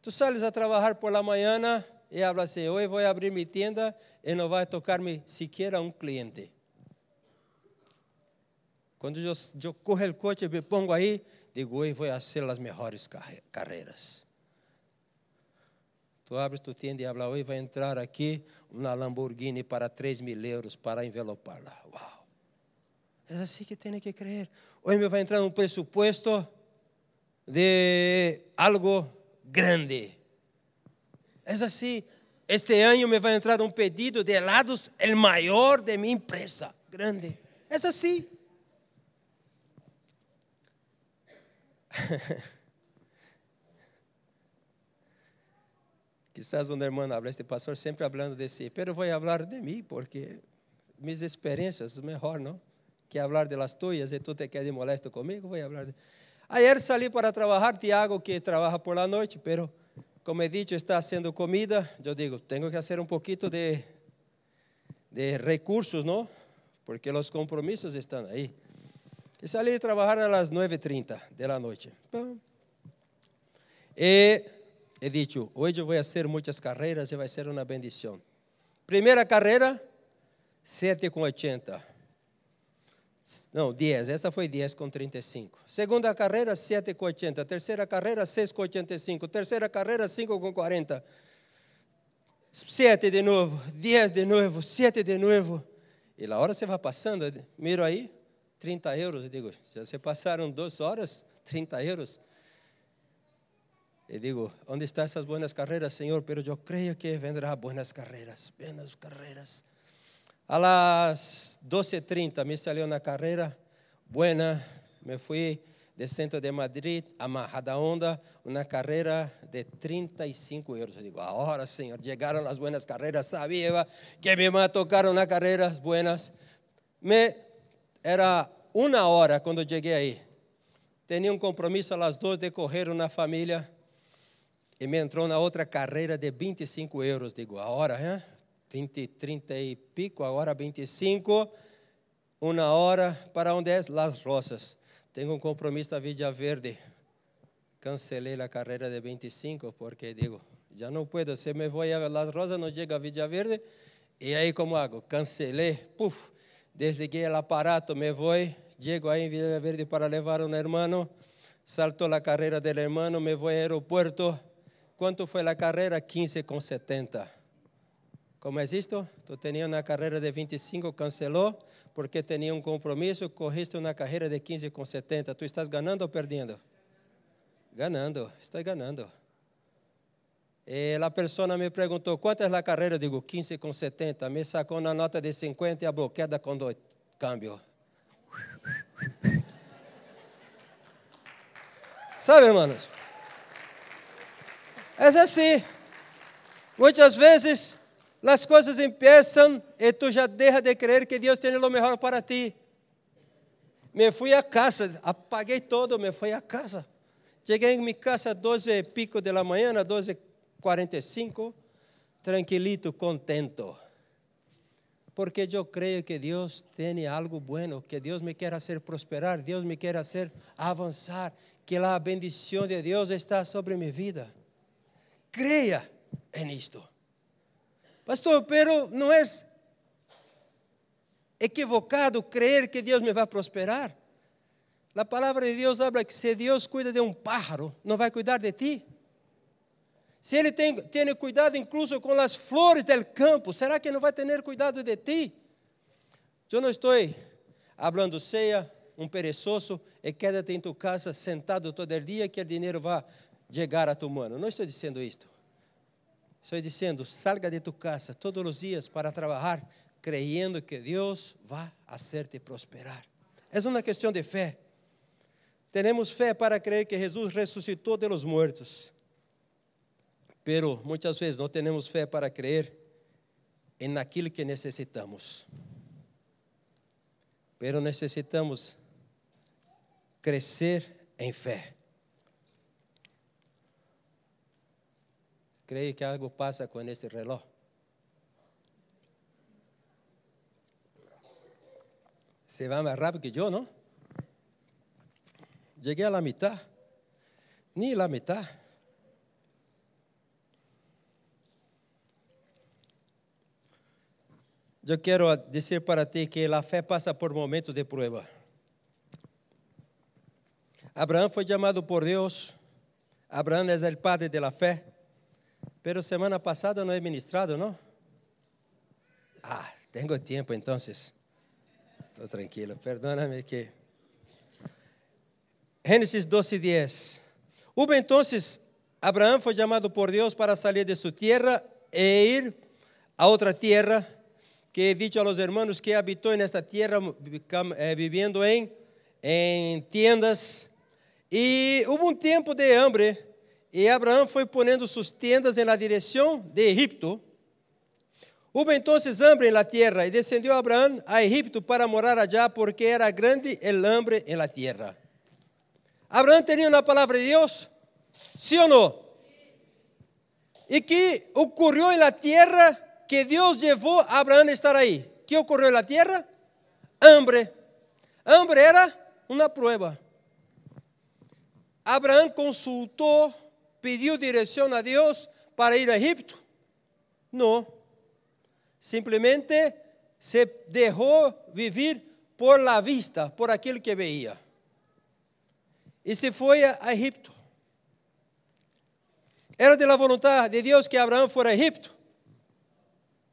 Speaker 1: Tu sales a trabalhar por la mañana e hablas assim: hoje vou abrir minha tienda e não vai tocar-me sequer um cliente. Quando eu, eu corro o coche e me pongo aí, digo: hoje vou fazer as melhores carreiras. Tu abres tu tienda e habla, hoje vai entrar aqui uma Lamborghini para 3 mil euros para envelopá-la. Uau! É assim que tem que crer. Hoje me vai entrar um pressuposto de algo grande. É assim. Este ano me vai entrar um pedido de helados, o maior de minha empresa. Grande. É assim. (laughs) Quizás uma irmã habla, este pastor sempre falando de si, pero vou falar de mim, porque minhas experiências melhor, não? Que falar de las tuyas e tu te quedas molesto comigo, vou falar de... Ayer salí para trabalhar, Tiago, que trabalha por la noite, pero como he dicho, está haciendo comida, eu digo, tenho que fazer um pouquinho de, de recursos, não? Porque os compromissos estão aí. E salí a trabalhar às 9h30 da noite. E he dicho, hoje eu vou fazer muitas carreiras e vai ser uma bendição. Primeira carreira, 7,80. Não, 10. Essa foi 10 com 35. Segunda carreira, 7,80. Terceira carreira, 6,85. Terceira carreira, 5 com 40. 7 de novo, 10 de novo, 7 de novo. E a hora você vai passando, miro aí, 30 euros. Eu digo, já se passaram duas horas, 30 euros. E digo, onde estão essas boas carreiras, Senhor? Pero eu creio que vendrá boas carreiras, boas carreiras. A las 12.30 me salió una carreira buena, me fui de centro de Madrid a Majadahonda, uma carreira de 35 euros. Eu digo, agora, Senhor, chegaram as buenas carreiras, sabia que me iban a tocar umas carreiras buenas. Me, era uma hora quando cheguei aí. Tinha um compromisso às duas de correr uma família E me entrou na outra carreira de 25 euros. Digo, a hora, hein? 20, 30 e pico, agora 25. Uma hora, para onde é? Las Rosas. Tenho um compromisso a Villa Verde. Cancelei a carreira de 25 porque digo, já não puedo, se me vou a Las Rosas, não chega a Villa Verde. E aí como hago? Cancelei, puf, desliguei o aparato, me vou, chego aí em Villa Verde para levar um irmão, saltou a carreira do irmão, me vou ao aeroporto. Quanto foi a carreira? 15,70. Como é isto? Tu tinha uma carreira de 25, cancelou, porque tinha um compromisso, corriste uma carreira de 15 com 70. Tu estás ganhando ou perdendo? Ganhando, estou ganhando. E a pessoa me perguntou, quanto é a carreira? Eu digo, 15 com 70. Me sacou na nota de 50 e a bloqueada com dois câmbio. (laughs) Sabe, irmãos? É assim. Muitas vezes as coisas empiezam e tu já deixa de crer que Deus tem o melhor para ti. Me fui a casa, apaguei todo, me fui a casa. Cheguei em minha casa às 12 e pico da manhã, às 12h45, tranquilito, contento. Porque eu creio que Deus tem algo bueno, que Deus me quer fazer prosperar, Deus me quer fazer avançar, que a bendição de Deus está sobre minha vida. Creia em isto. Pastor, pero não é equivocado crer que Deus me vai prosperar? A palavra de Deus habla que se Deus cuida de um pájaro, não vai cuidar de ti? Se Ele tem, tem cuidado incluso com as flores del campo, será que não vai ter cuidado de ti? Eu não estou hablando ceia, um perezoso, e quédate em tu casa sentado todo o dia que o dinheiro vai chegar a tu mano. Não estou dizendo isto. Estou dizendo, salga de tu casa todos os dias para trabalhar, creyendo que Deus vai hacerte prosperar. É uma questão de fé. Temos fé para crer que Jesus ressuscitou de los muertos. Pero muitas vezes não temos fé para crer em naquilo que necessitamos. Pero necessitamos crescer em fé. Creio que algo passa com este reloj. Se vai mais rápido que eu, não? Cheguei à metade. Nem a metade. Eu quero dizer para ti que a fé passa por momentos de prueba. Abraão foi chamado por Deus. Abraão é o padre da fé. Pero semana passada não é ministrado, não? Ah, tenho tempo então. Estou tranquilo, perdóname que. Gênesis 12, 10. Hubo entonces, Abraão foi chamado por Deus para sair de sua terra e ir a outra terra, que he dicho a los hermanos que habitou nesta terra, eh, vivendo em, em tiendas. E houve um tempo de hambre e Abraão foi ponendo suas tendas na direção de Egipto. Hubo entonces hambre en la tierra y Abraham a Egipto para morar allá porque era grande el hambre en la tierra. Abraão tinha uma palavra de? Sim ou não? E que ocorreu na terra que Deus levou a Abraão a estar aí? que ocorreu na terra? Hambre. Hambre era uma prova. Abraão consultou pediu direção a Deus para ir a Egipto? Não. Simplesmente se deixou viver por la vista, por aquilo que veia. E se foi a Egipto. Era de la vontade de Deus que Abraão fora a Egipto?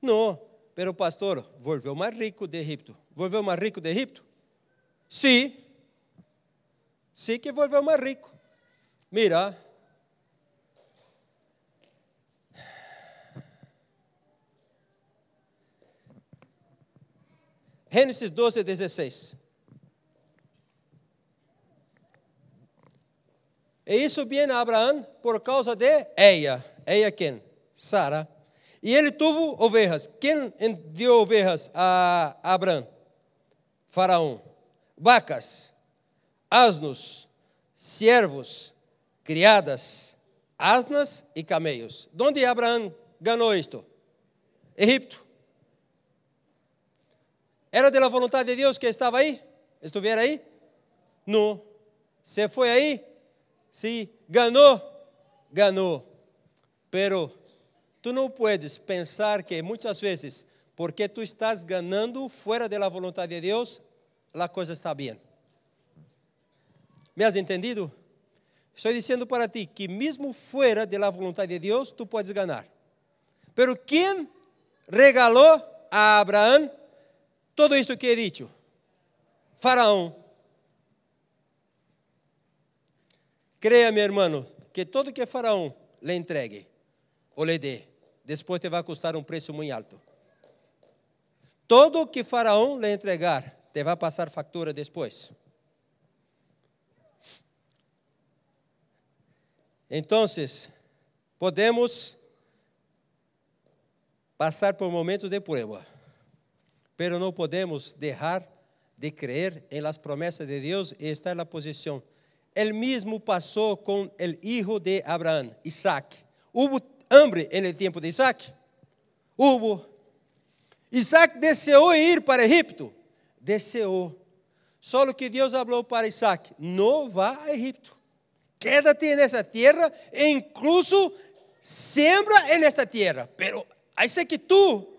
Speaker 1: Não, pero pastor, volveu mais rico de Egipto. Volveu mais rico de Egipto? Sim. Sim que volveu mais rico. Mira, Gênesis 12, 16. E isso vem a Abraão por causa de ela. Ela quem? Sara. E ele teve ovelhas. Quem deu ovelhas a Abraão? Faraó. Vacas, asnos, servos, criadas, asnas e camelos. Onde Abraão ganhou isto? Egipto. Era da vontade de Deus que estava aí? Estiver aí? Não. Se foi aí? Sim. Ganhou? Ganhou. Pero tu não puedes pensar que muitas vezes, porque tu estás ganhando fora da vontade de Deus, a coisa está bem. ¿Me has entendido? Estou dizendo para ti que mesmo fora da vontade de Deus, tu podes ganhar. Pero quem regalou a Abraão tudo isto que he dicho? Faraó. Creia, meu irmão, que todo que Faraó lhe entregue ou lhe dê, depois te vai custar um preço muito alto. Todo que Faraó lhe entregar, te vai passar factura depois. Então, podemos passar por momentos de prueba, pero não podemos deixar de crer em las promessas de Deus e estar na posição. Ele mesmo passou com o hijo de Abraão, Isaac. Hubo hambre en el tempo de Isaac? Hubo. Isaac desejou ir para Egipto? Desejou. Só que Deus falou para Isaac: não vá a Egipto. Quédate nessa terra e incluso sembra nesta terra. Pero aí sei que tu,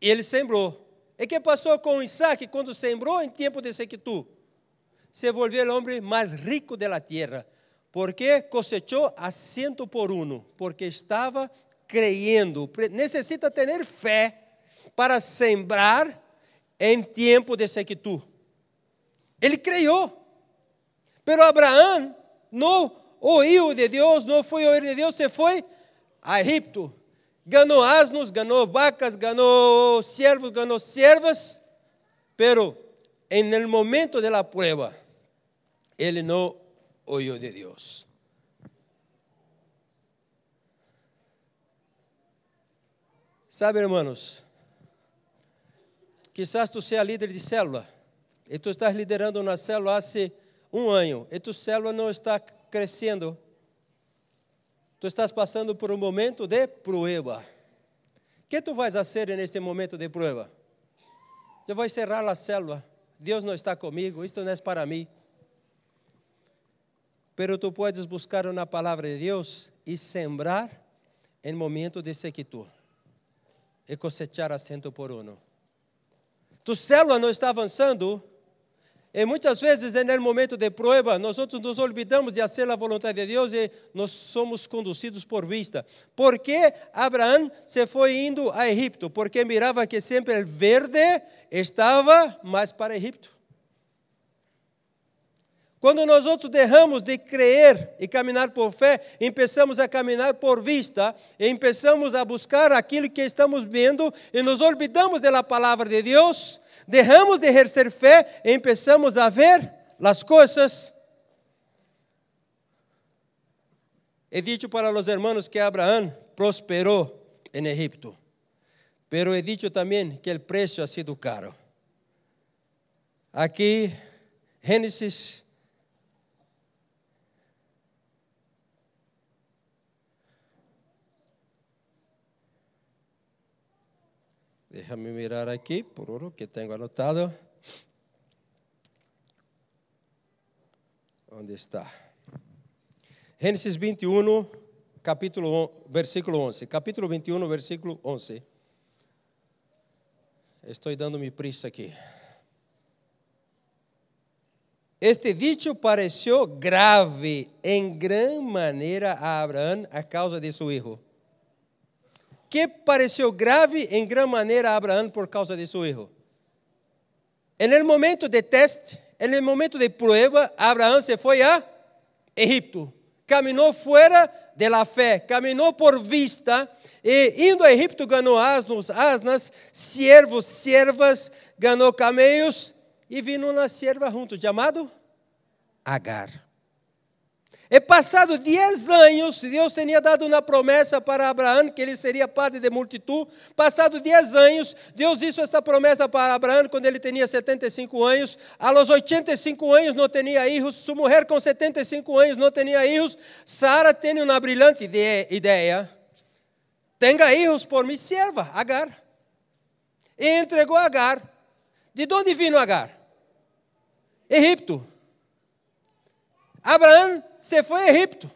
Speaker 1: ele sembrou. E que passou com Isaac quando sembrou em tempo de sequitu? Se volveu o homem mais rico da terra porque cosechou a cento por um, porque estava creyendo. Necessita ter fé para sembrar em tempo de sequitud. Ele creyó. Pero Abraão não ouviu de Deus, não foi ouvir de Deus, se foi a Egipto. Ganhou asnos, ganhou vacas, ganhou servos, ganhou servas, pero en el momento de la prueba, ele não oído de Deus. Sabe, hermanos, quizás tu seja líder de célula e tu estás liderando uma célula há um ano e tu célula não está crescendo. Tu estás passando por um momento de prueba. O que tu vais fazer neste momento de prueba? Eu vou encerrar a célula. Deus não está comigo, isto não é para mim. Pero tu puedes buscar uma palavra de Deus e sembrar em momento de sequitur e cosechar a cento por uno. Tu célula não está avançando e muitas vezes, no momento de prova, nós nos olvidamos de fazer a vontade de Deus e nós somos conduzidos por vista. Por que Abraão se foi indo a Egipto? Porque mirava que sempre o verde estava mais para Egipto. Quando nós outros derramos de crer e caminhar por fé, começamos a caminhar por vista e começamos a buscar aquilo que estamos vendo e nos olvidamos da palavra de Deus, derramos de exercer fé e começamos a ver as coisas. He dicho para os hermanos que Abraão prosperou em Egipto, pero he dicho também que o preço ha sido caro. Aqui, Gênesis Déjame mirar aqui, por que tenho anotado. Onde está? Gênesis 21, capítulo, versículo 11. Capítulo 21, versículo 11. Estou dando-me prisa aqui. Este dicho pareceu grave em grande maneira a Abraão a causa de seu filho que pareceu grave em grande maneira a Abraão por causa de seu erro. En momento de teste, en momento de prueba, Abraão se foi a Egipto. Caminhou fora de la fé, caminhou por vista, e indo a Egipto ganhou asnos, asnas, servos, servas, ganhou camelos, e vindo uma serva junto, chamado Agar. E passado 10 anos, Deus tinha dado uma promessa para Abraão que ele seria padre de multitud. Passado 10 anos, Deus hizo esta promessa para Abraão quando ele tinha 75 anos. A los 85 anos não tinha filhos. Sua mulher com 75 anos não tinha filhos. Sara tem uma brilhante ideia. Tenha filhos por minha serva, Agar. E entregou Agar. De onde vino Agar? Egipto. Abraão se foi a Egipto,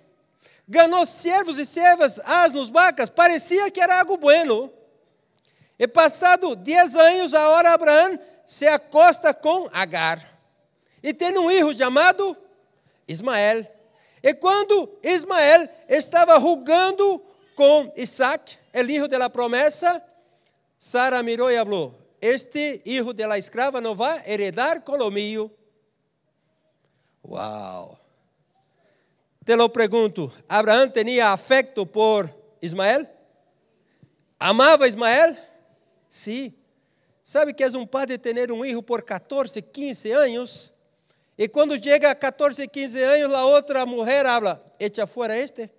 Speaker 1: ganhou servos e servas, asnos, vacas, parecia que era algo bueno. E passado dez anos, a hora Abraão se acosta com Agar. E tem um filho chamado Ismael. E quando Ismael estava rugando com Isaac, o filho da promessa, Sara mirou e falou: Este filho da escrava não vai heredar com o mío. Uau! Te lo pregunto, ¿Abraham tenía afecto por Ismael? ¿Amaba a Ismael? Sí. ¿Sabe que es un padre tener un hijo por 14, 15 años? Y cuando llega a 14, 15 años, la otra mujer habla, echa fuera este.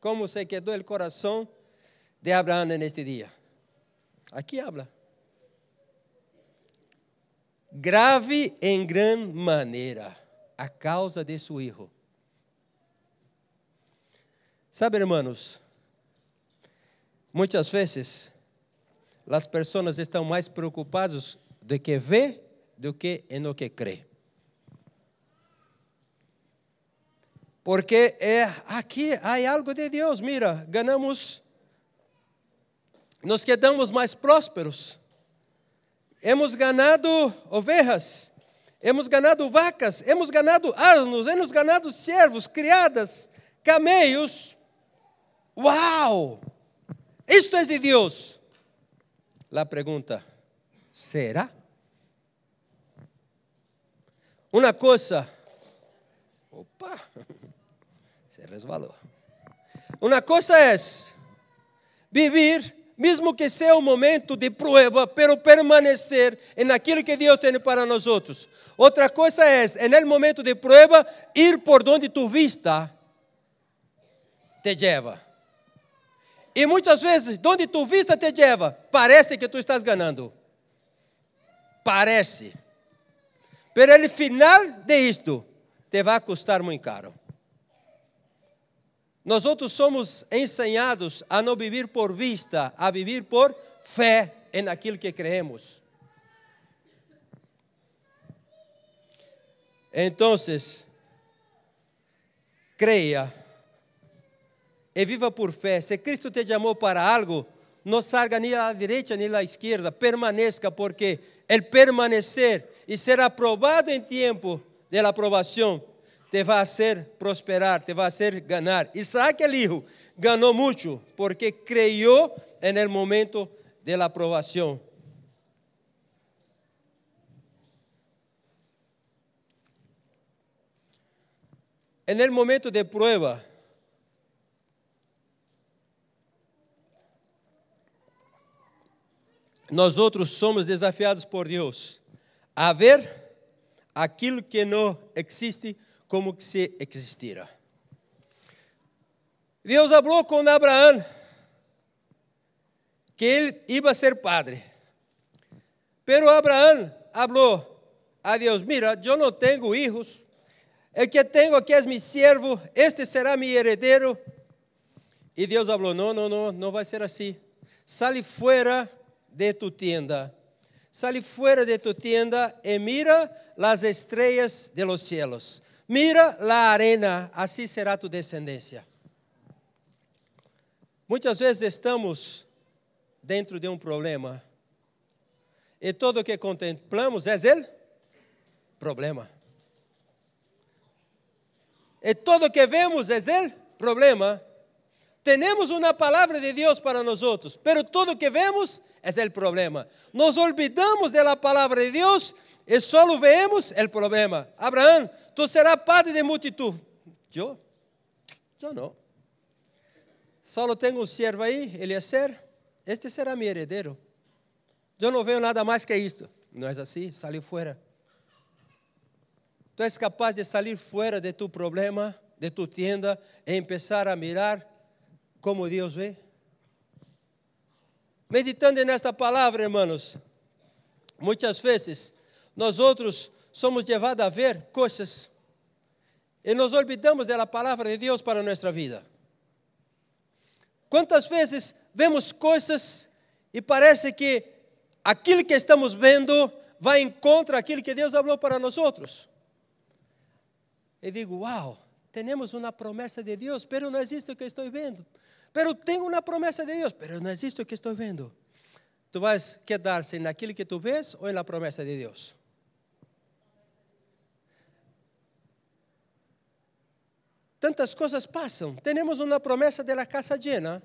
Speaker 1: ¿Cómo se quedó el corazón de Abraham en este día? Aquí habla. Grave en gran manera a causa de seu erro. Sabe, hermanos, muitas vezes as pessoas estão mais preocupadas de que vê do que em que crê. Porque é, aqui há algo de Deus, mira, ganhamos, nos quedamos mais prósperos, hemos ganado ovelhas, hemos ganado vacas, hemos ganado asnos, hemos ganado servos, criadas, camellos. ¡Wow! Esto es de Dios. La pregunta, ¿será? Una cosa, opa, (laughs) se resbalou. Uma coisa é vivir mesmo que seja um momento de prueba, pero permanecer em aquilo que Deus tem para nós outros. Outra coisa é, en momento de prueba, ir por donde tu vista te lleva. E muitas vezes, donde tu vista te lleva, parece que tu estás ganhando. Parece. Pero el final de isto te vai custar muito caro. Nós outros somos ensinados a não viver por vista, a viver por fé em aquilo que creemos. Então, creia e viva por fé. Se Cristo te chamou para algo, não salga nem à direita nem à esquerda, permaneça, porque el permanecer e ser aprovado em tempo de aprovação te vai fazer prosperar, te vai fazer ganhar. Isaac, el hijo, ganhou muito porque creyó en el momento de la aprovación. En el momento de prueba, nós outros somos desafiados por Deus a ver aquilo que não existe como que se existira. Deus falou com Abraão que ele iba a ser padre. Pero Abraão falou a Deus: Mira, eu não tenho hijos, el que tenho aqui é meu servo, este será meu heredero. E Deus falou: Não, não, não, não vai ser assim. Sale fora de tu tienda. Sale fora de tu tienda e mira las estrellas de los cielos. Mira la arena, assim será tu descendência. Muitas vezes estamos dentro de um problema e todo o que contemplamos é ele problema. E todo o que vemos é ele problema. Temos uma palavra de Deus para nós outros, pero todo o que vemos é o problema. Nos olvidamos da palavra de Deus e só vemos o problema. Abraão, tu serás padre de multitud. Eu? Eu não. Só tenho um servo aí, Eliezer. Este será meu herdeiro. Eu não vejo nada mais que isto. Não é assim? Saiu fora. Tu és capaz de sair fora de tu problema, de tu tienda, e começar a mirar como Deus vê? Meditando nesta palavra, irmãos, muitas vezes nós outros somos levados a ver coisas e nos olvidamos da palavra de Deus para nossa vida. Quantas vezes vemos coisas e parece que aquilo que estamos vendo vai em contra aquilo que Deus falou para nós outros? E digo, uau, temos uma promessa de Deus, pero não existe o que estou vendo. Pero tenho uma promessa de Deus, pero não existe o que estou vendo. Tu vais quedar-se naquilo que tu vês ou na promessa de Deus? Tantas coisas passam. Temos uma promessa da casa llena.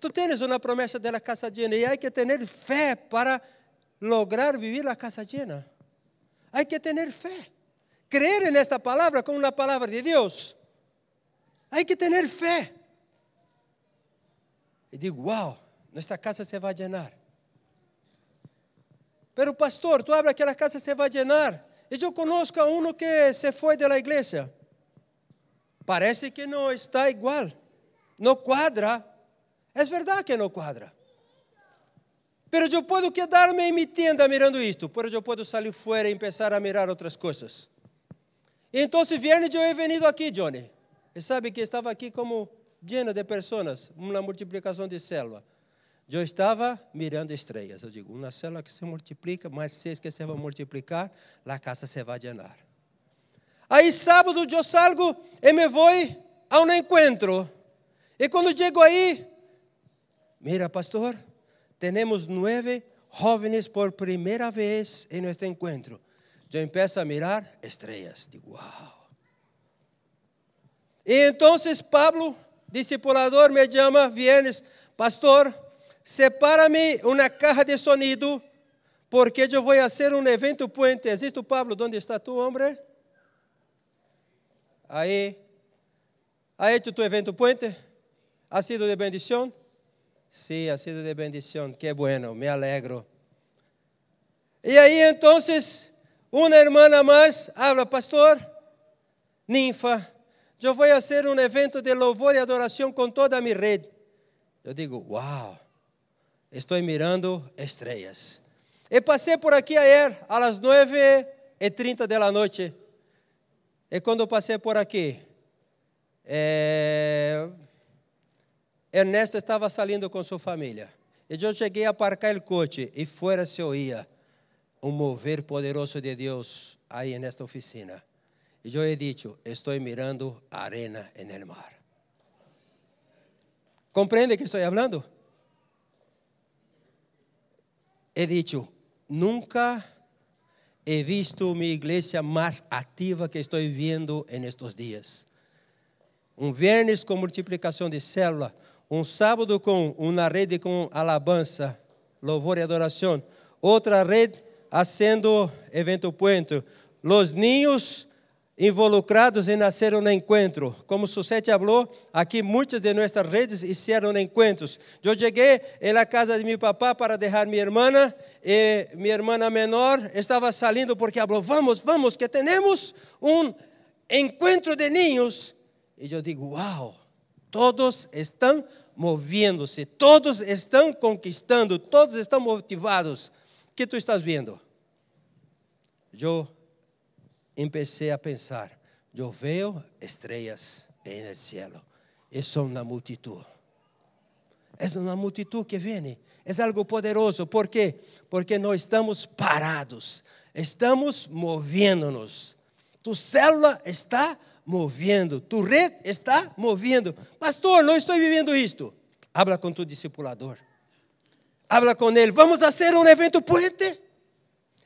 Speaker 1: Tu tens uma promessa da casa llena e há que ter fé para lograr viver a casa llena. Há que ter fé. Creer nesta palavra como uma palavra de Deus. Há que ter fé. E digo, uau, nossa casa se vai llenar. Pero pastor, tu abre aquela casa se vai llenar. Eu conosco a um que se foi da igreja. Parece que não está igual. Não quadra. É verdade que não quadra. Pero eu posso quedar-me em minha tenda mirando isto, pero eu posso sair fora e começar a mirar outras coisas. Então, viernes eu he venido aqui, Johnny. E sabe que estava aqui como lleno de pessoas, uma multiplicação de célula. Eu estava mirando estrelas. Eu digo, uma célula que se multiplica, que se vai multiplicar, a casa se vai llenar. Aí sábado eu salgo e me vou a um encontro. E quando chego aí, mira, pastor, temos nove jovens por primeira vez em nosso encontro. Eu empiezo a mirar estrelas. Digo, uau. E então Pablo, discipulador, me chama, vienes, pastor, separa-me uma caja de sonido, porque eu vou fazer um evento puente. ¿Existe Pablo? Onde está tu, homem? Aí, ¿ha hecho tu evento puente? ¿Ha sido de bendição? Sí, ha sido de bendição. Que bueno, me alegro. E aí, então, uma irmã mais habla, pastor, ninfa, eu vou fazer um evento de louvor e adoração com toda a minha rede. Eu digo, uau, estou mirando estrelas. E passei por aqui ayer, às nove e trinta da noite. E quando passei por aqui, é, Ernesto estava saindo com sua família. E eu cheguei a aparcar o coche e fora se oía um mover poderoso de Deus aí nesta oficina. E eu he dicho, estou mirando arena no mar. Compreende que estou falando? He dicho, nunca he visto mi iglesia más activa que estoy viendo en estos días. Un viernes con multiplicación de célula, un sábado con una red con alabanza, louvor y adoración, otra red haciendo evento puente, los niños involucrados em nascer um encontro. Como Susete falou, aqui muitas de nossas redes hicieron encontros. Eu cheguei na casa de meu papá para deixar minha irmã e minha irmã menor estava saindo porque falou: Vamos, vamos, que temos um encontro de niños. E eu digo: Uau, todos estão movendo-se, todos estão conquistando, todos estão motivados. O que tu estás vendo? Eu empecé a pensar, eu vejo estrelas no cielo, e são uma multitud. É uma multitud que vem, é algo poderoso, por quê? Porque nós estamos parados, estamos movendo-nos. Tu célula está movendo, tu rede está movendo. Pastor, não estou vivendo isto. Habla com tu discipulador. Habla com ele. Vamos fazer um evento puente.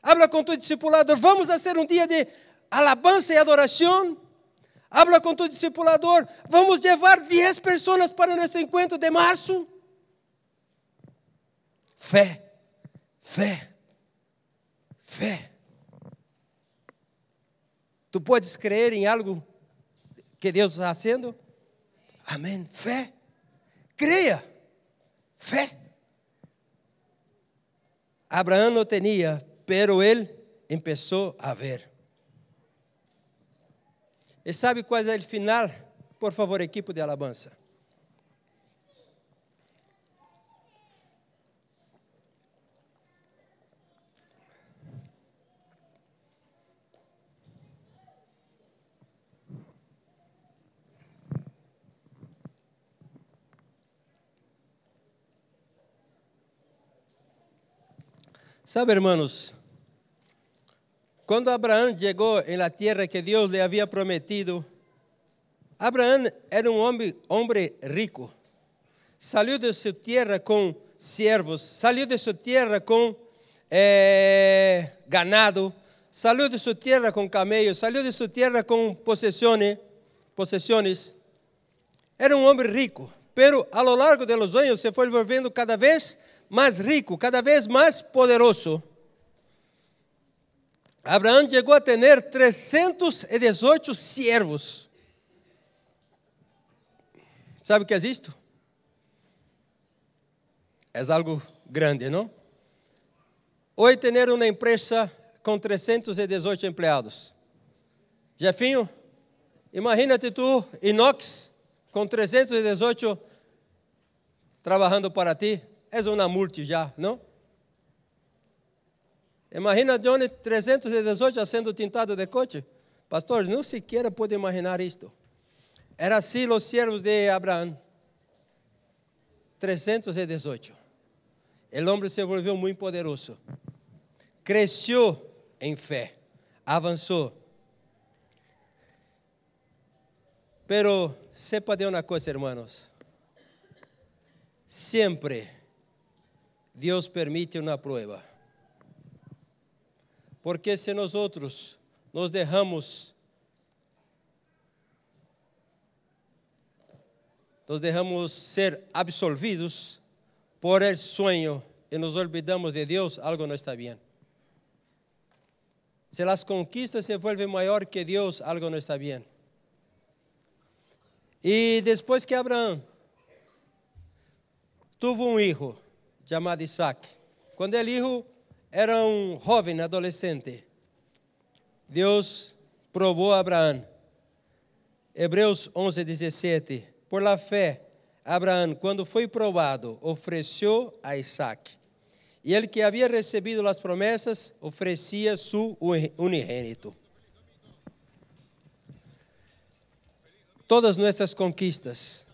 Speaker 1: Habla com tu discipulador. Vamos fazer um dia de alabanza y adoración. Habla con tu discipulador. Vamos llevar 10 personas para nuestro encuentro de marzo. Fe, fe, fe. Tu puedes creer em algo que Deus está fazendo? Amém. Fé. Creia. Fé. Abraão não tinha, pero ele empezó a ver. ¿Y sabe cuál es el final? Por favor, equipo de alabanza. Sabe, hermanos, quando Abraão chegou em la tierra que Deus lhe havia prometido, Abraão era um homem, homem rico. Saiu de sua terra com servos, saiu de sua terra com eh, ganado, saiu de sua terra com camelos, saiu de sua terra com possessões, possessões. Era um homem rico, pero a lo largo de los se foi volvendo cada vez mais rico, cada vez mais poderoso. Abraão chegou a ter 318 siervos. Sabe o que é isto? É algo grande, não? Hoje ter uma empresa com 318 empregados. Jefinho, imagina-te tu, Inox, com 318 trabalhando para ti. És uma multi já, não? Imagina Johnny 318 sendo tintado de coche. Pastor, não sequer pode imaginar isto. Era assim os servos de Abraão. 318. O homem se volviu muito poderoso. Cresceu em fé. Avançou. Pero sepa de uma coisa, hermanos. Sempre Deus permite uma prova. Porque se nós outros nos derramos nos derramos ser absolvidos por el sueño e nos olvidamos de Deus, algo não está bem. Se as conquistas se vuelven maior que Deus, algo não está bem. E depois que Abraão tuvo um filho, chamado Isaac. Quando ele hijo era um jovem adolescente, Deus provou Abraão. Hebreus 11, 17. Por la fé, Abraão, quando foi provado, ofereceu a Isaac. E ele que havia recebido as promessas, oferecia su unigênito. Todas nossas conquistas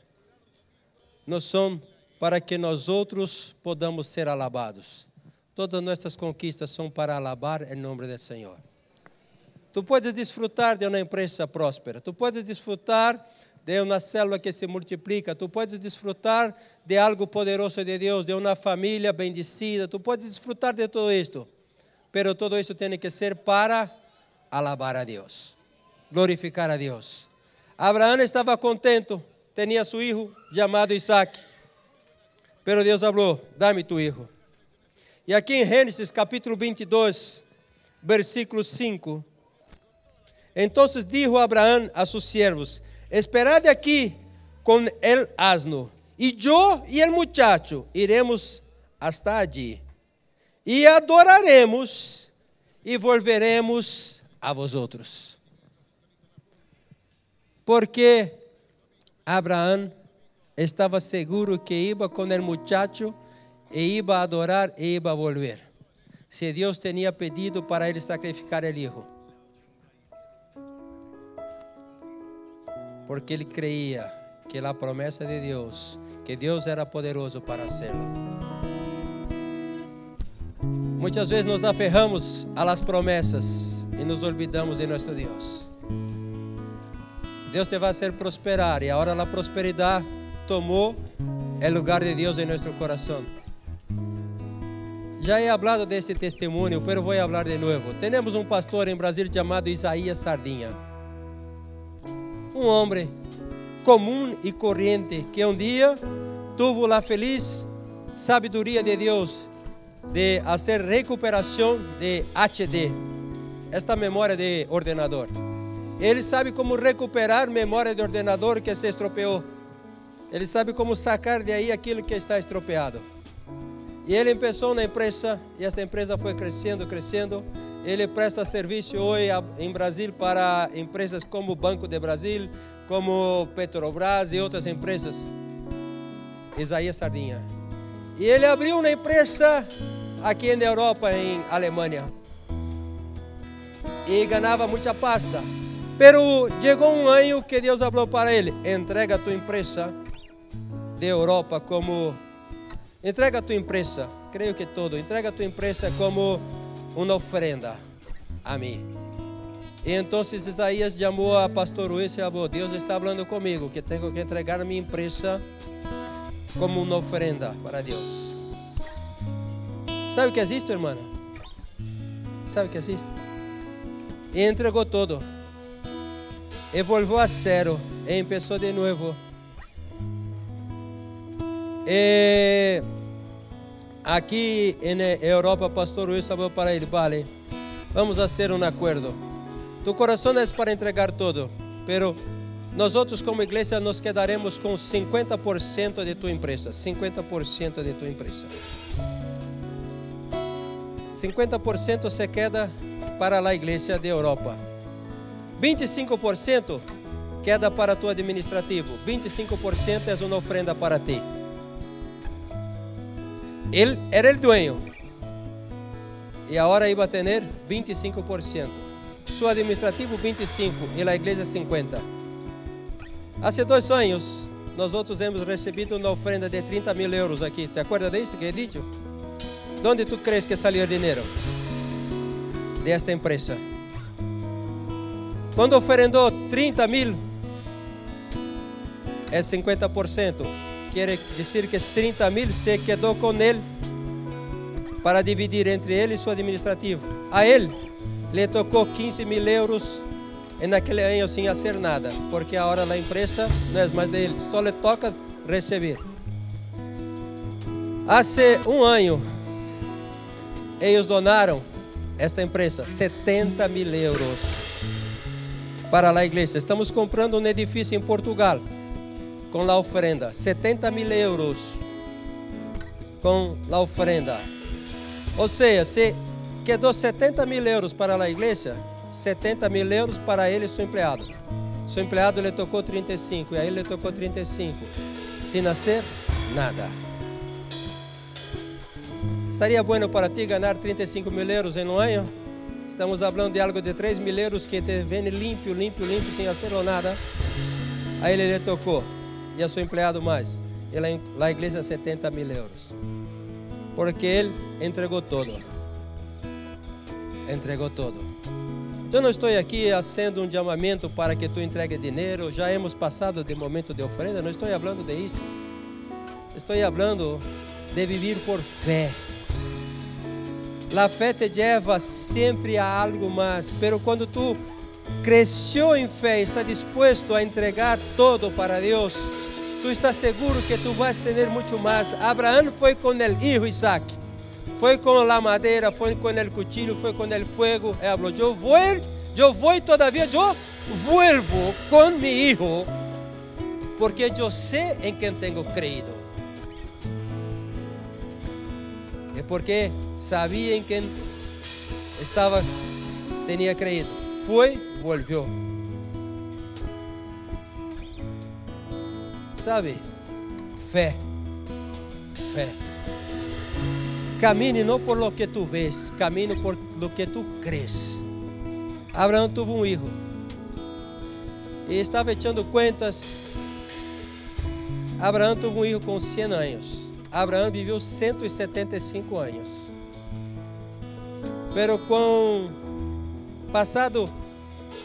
Speaker 1: não são para que nós outros podamos ser alabados. Todas nossas conquistas são para alabar em nome do Senhor. Tu podes desfrutar de uma empresa próspera, tu podes desfrutar de uma célula que se multiplica, tu podes desfrutar de algo poderoso de Deus, de uma família bendecida, tu podes desfrutar de tudo isto, pero todo isso tem que ser para alabar a Deus, glorificar a Deus. Abraão estava contento, tinha seu filho chamado Isaac. Pero Deus falou: dá-me tu hijo. E aqui em Gênesis capítulo 22, versículo 5. Então dijo Abraão a seus servos: Esperad aqui com el asno, e eu e el muchacho iremos hasta allí, e adoraremos e volveremos a vosotros. Porque Abraão estava seguro que iba com o muchacho e iba a adorar e iba a volver. Se Deus tinha pedido para ele sacrificar o hijo. Porque ele creia que a promessa de Deus, que Deus era poderoso para hacerlo. Muitas vezes nos aferramos a las promessas e nos olvidamos de nosso Deus. Deus te vai fazer prosperar e a prosperidade tomou o lugar de Deus em nosso coração. Já he hablado deste testemunho, pero vou falar de novo. Temos um pastor em Brasil chamado Isaías Sardinha. Um homem comum e corrente que um dia tuvo a feliz sabedoria de Deus de fazer recuperação de HD, esta memória de ordenador. Ele sabe como recuperar memória de ordenador que se estropeou. Ele sabe como sacar de aí aquilo que está estropeado. E ele começou na empresa, e esta empresa foi crescendo, crescendo, Ele presta serviço hoje em Brasil para empresas como Banco de Brasil, como Petrobras e outras empresas. Isaías Sardinha. E ele abriu uma empresa aqui na Europa, em Alemanha. E ganhava muita pasta. Pero chegou um ano que Deus falou para ele: entrega tua empresa de Europa como. Entrega tua empresa, creio que todo, entrega tua empresa como uma oferenda a mim. E então Isaías chamou a pastor Luiz e falou: Deus está falando comigo que tenho que entregar a minha empresa como uma oferenda para Deus. Sabe o que existe, irmã? Sabe o que existe? E entregou todo. E voltou a zero. E começou de novo. E aqui na Europa, pastor Luiz falou para ele: Vale, vamos fazer um acordo. Tu coração é para entregar todo, pero nós outros como igreja nos quedaremos com 50% de tua empresa, 50% de tua empresa. 50% se queda para a igreja de Europa. 25% queda para tu administrativo. 25% é uma ofrenda para ti. Ele era o dueño. E agora iba a ter 25%. Su administrativo 25% e a igreja 50%. Há dois anos, nós outros hemos recebido uma oferenda de 30 mil euros aqui. ¿Se acorda disso que he dicho? onde tu crees que salió el dinero? De esta empresa. Quando oferendou 30 mil, é 50%. Quer dizer que 30 mil se quedou com ele para dividir entre ele e seu administrativo. A ele lhe tocou 15 mil euros naquele ano sem fazer nada, porque a hora da empresa não é mais dele, só lhe toca receber. Há um ano, eles donaram esta empresa 70 mil euros para a igreja. Estamos comprando um edifício em Portugal com a oferenda, 70 mil euros com a oferenda. Ou seja, se quedou 70 mil euros para a igreja, 70 mil euros para ele e seu empregado. Seu empregado lhe tocou 35 e a ele tocou 35. Sem nascer, nada. Estaria bueno para ti ganhar 35 mil euros em um ano? Estamos falando de algo de 3 mil euros que te vem limpo, limpo, limpo, sem fazer nada. A ele lhe tocou. E a seu empregado mais. E lá a igreja 70 mil euros. Porque ele entregou todo. Entregou todo. Eu não estou aqui fazendo um chamamento para que tu entregue dinheiro. Já hemos passado de momento de oferenda. Não estou falando de isto. Estou falando de viver por fé. A fé te leva sempre a algo mais. Pero quando tu cresceu em fé, está disposto a entregar todo para Deus, tu estás seguro que tu vas ter muito mais. Abraão foi com o filho Isaac, foi com a madeira, foi com o cuchillo, foi com o fogo. E falou: Eu vou, eu vou todavia, eu vuelvo com meu filho, porque eu sei em quem tenho creído. É porque sabia em quem estava, tinha creído. Volvió. Sabe? Fé. Fé. Camine não por lo que tu vês, camine por lo que tu crees. Abraão teve um filho e estava echando contas. Abraão teve um filho com 100 anos. Abraão viveu 175 anos. Pero com passado,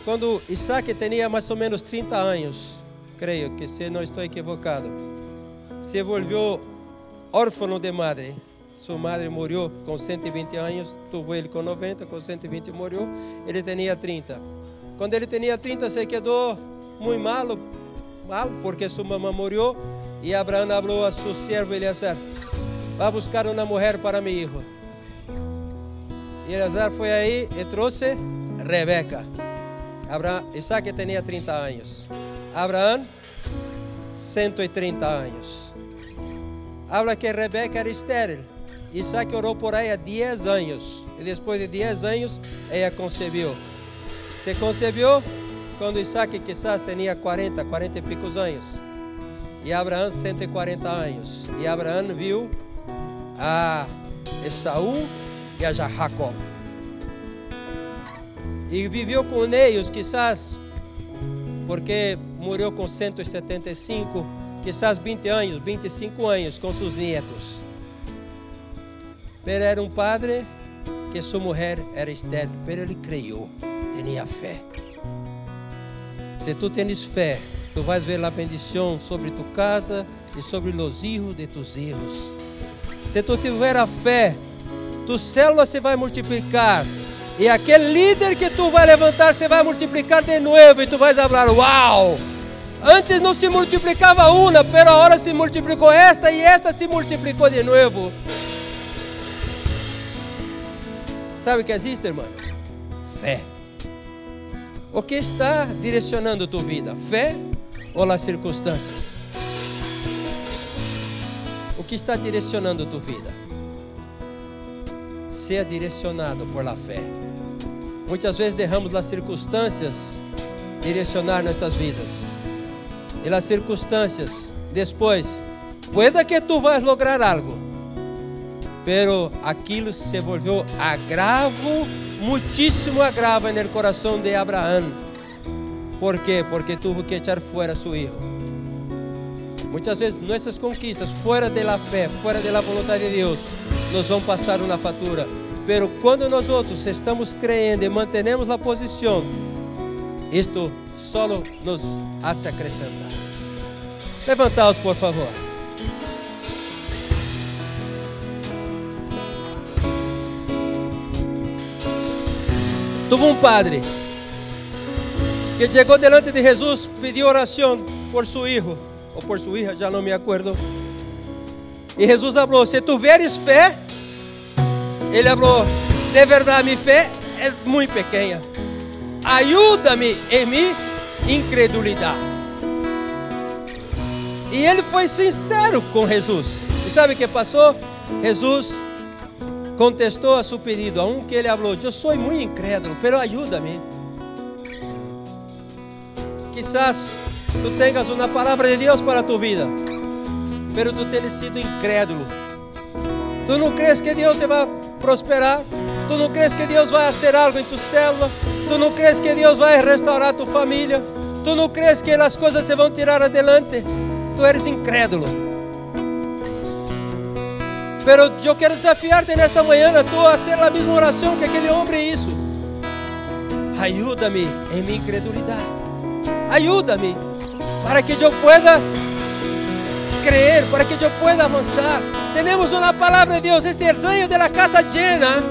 Speaker 1: quando Isaac tinha mais ou menos 30 anos, creio que se não estou equivocado, se volviu órfão de madre. Sua madre morreu com 120 anos, tuvo ele com 90, com 120 morreu, ele tinha 30. Quando ele tinha 30, se quedou muito malo, mal, porque sua mamãe morreu e Abraão falou a seu servo Eleazar: Vá buscar uma mulher para meu filho. E Eleazar foi aí e trouxe Rebeca. Abraão, Isaac tinha 30 anos. Abraão, 130 anos. Habla que Rebeca era estéril. Isaac orou por há 10 anos. E depois de 10 anos, ela concebeu. Se concebeu quando Isaac quizás tinha 40, 40 e picos anos. E Abraão 140 anos. E Abraão viu a Esaú e a Jacó. E viveu com eles, quizás, porque morreu com 175, quizás 20 anos, 25 anos com seus netos. Mas era um padre que sua mulher era estéril, mas ele creu, tinha fé. Se tu tens fé, tu vais ver a bendição sobre tu casa e sobre os filhos de tus filhos. Se tu tiver a fé, tu célula se vai multiplicar. E aquele líder que tu vai levantar se vai multiplicar de novo. E tu vais falar: Uau! Antes não se multiplicava uma, pero agora se multiplicou esta e esta se multiplicou de novo. Sabe o que existe, irmão? Fé. O que está direcionando tua vida? Fé ou as circunstâncias? O que está direcionando tua vida? Seja direcionado por la fé. Muitas vezes derramos as circunstâncias direcionar nossas vidas. E as circunstâncias, depois, pueda que tu vais lograr algo, pero aquilo se volvió agravo, muitíssimo agravo no coração de Abraão. ¿Por quê? Porque tuvo que echar fora seu hijo. Muitas vezes nossas conquistas fora da fé, fora da vontade de Deus, nos vão passar uma fatura. Pero quando nós outros estamos crendo e mantenemos a posição, isto solo nos hace acrescentar. Levantaos, por favor. Tuvo um padre que chegou delante de Jesus, pediu oração por seu filho, ou por sua hija, já não me acuerdo. E Jesus falou: Se tu veres fé, ele falou: De verdade, minha fé é muito pequena. Ajuda-me em minha incredulidade. E ele foi sincero com Jesus. E sabe o que passou? Jesus contestou a seu pedido, a um que ele falou: Eu sou muito incrédulo, pero ajuda-me. Quizás tu tenhas uma palavra de Deus para a tua vida, pero tu tens sido incrédulo. Tu não crees que Deus te vai prosperar? Tu não crees que Deus vai fazer algo em tu célula? Tu não crees que Deus vai restaurar tu família? Tu não crees que as coisas se vão tirar adelante? Tu eres incrédulo. Pero eu quero desafiar-te nesta manhã a tu a fazer a mesma oração que aquele homem isso. Ajuda-me em minha incredulidade. Ajuda-me para que eu pueda creer, para que eu pueda avançar. Temos uma palavra de Deus, este reino de la casa llena.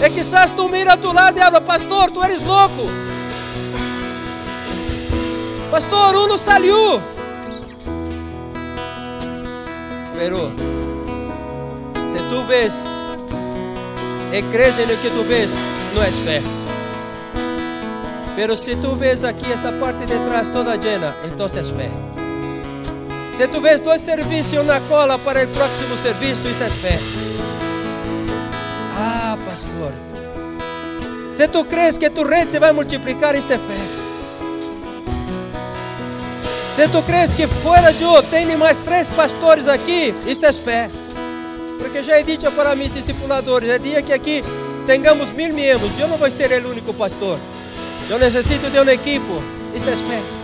Speaker 1: É quizás tu mira a tu lado e habla, pastor, tu eres louco. Pastor, uno salió. Pero se tu ves e crees en lo que tu ves, não é fé. Pero se tu ves aqui esta parte de trás toda llena, entonces fé. Se tu ves dois serviços na cola para o próximo serviço, isto é fé. Ah, pastor. Se tu crees que tu rede se vai multiplicar, isto é fé. Se tu crees que fora de eu tem mais três pastores aqui, isto é fé. Porque já é dito para meus discipuladores, é dia que aqui tenhamos mil membros, eu não vou ser o único pastor. Eu necessito de uma equipe, isto é fé.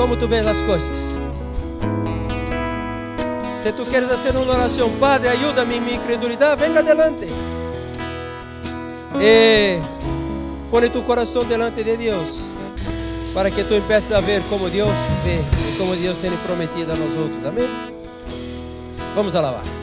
Speaker 1: Como tu vês as coisas? Se tu queres fazer uma oração, Padre, ajuda-me em minha incredulidade, venga adelante. E põe tu coração delante de Deus, para que tu empeces a ver como Deus vê e como Deus tem prometido a nós outros. Amém? Vamos alabar.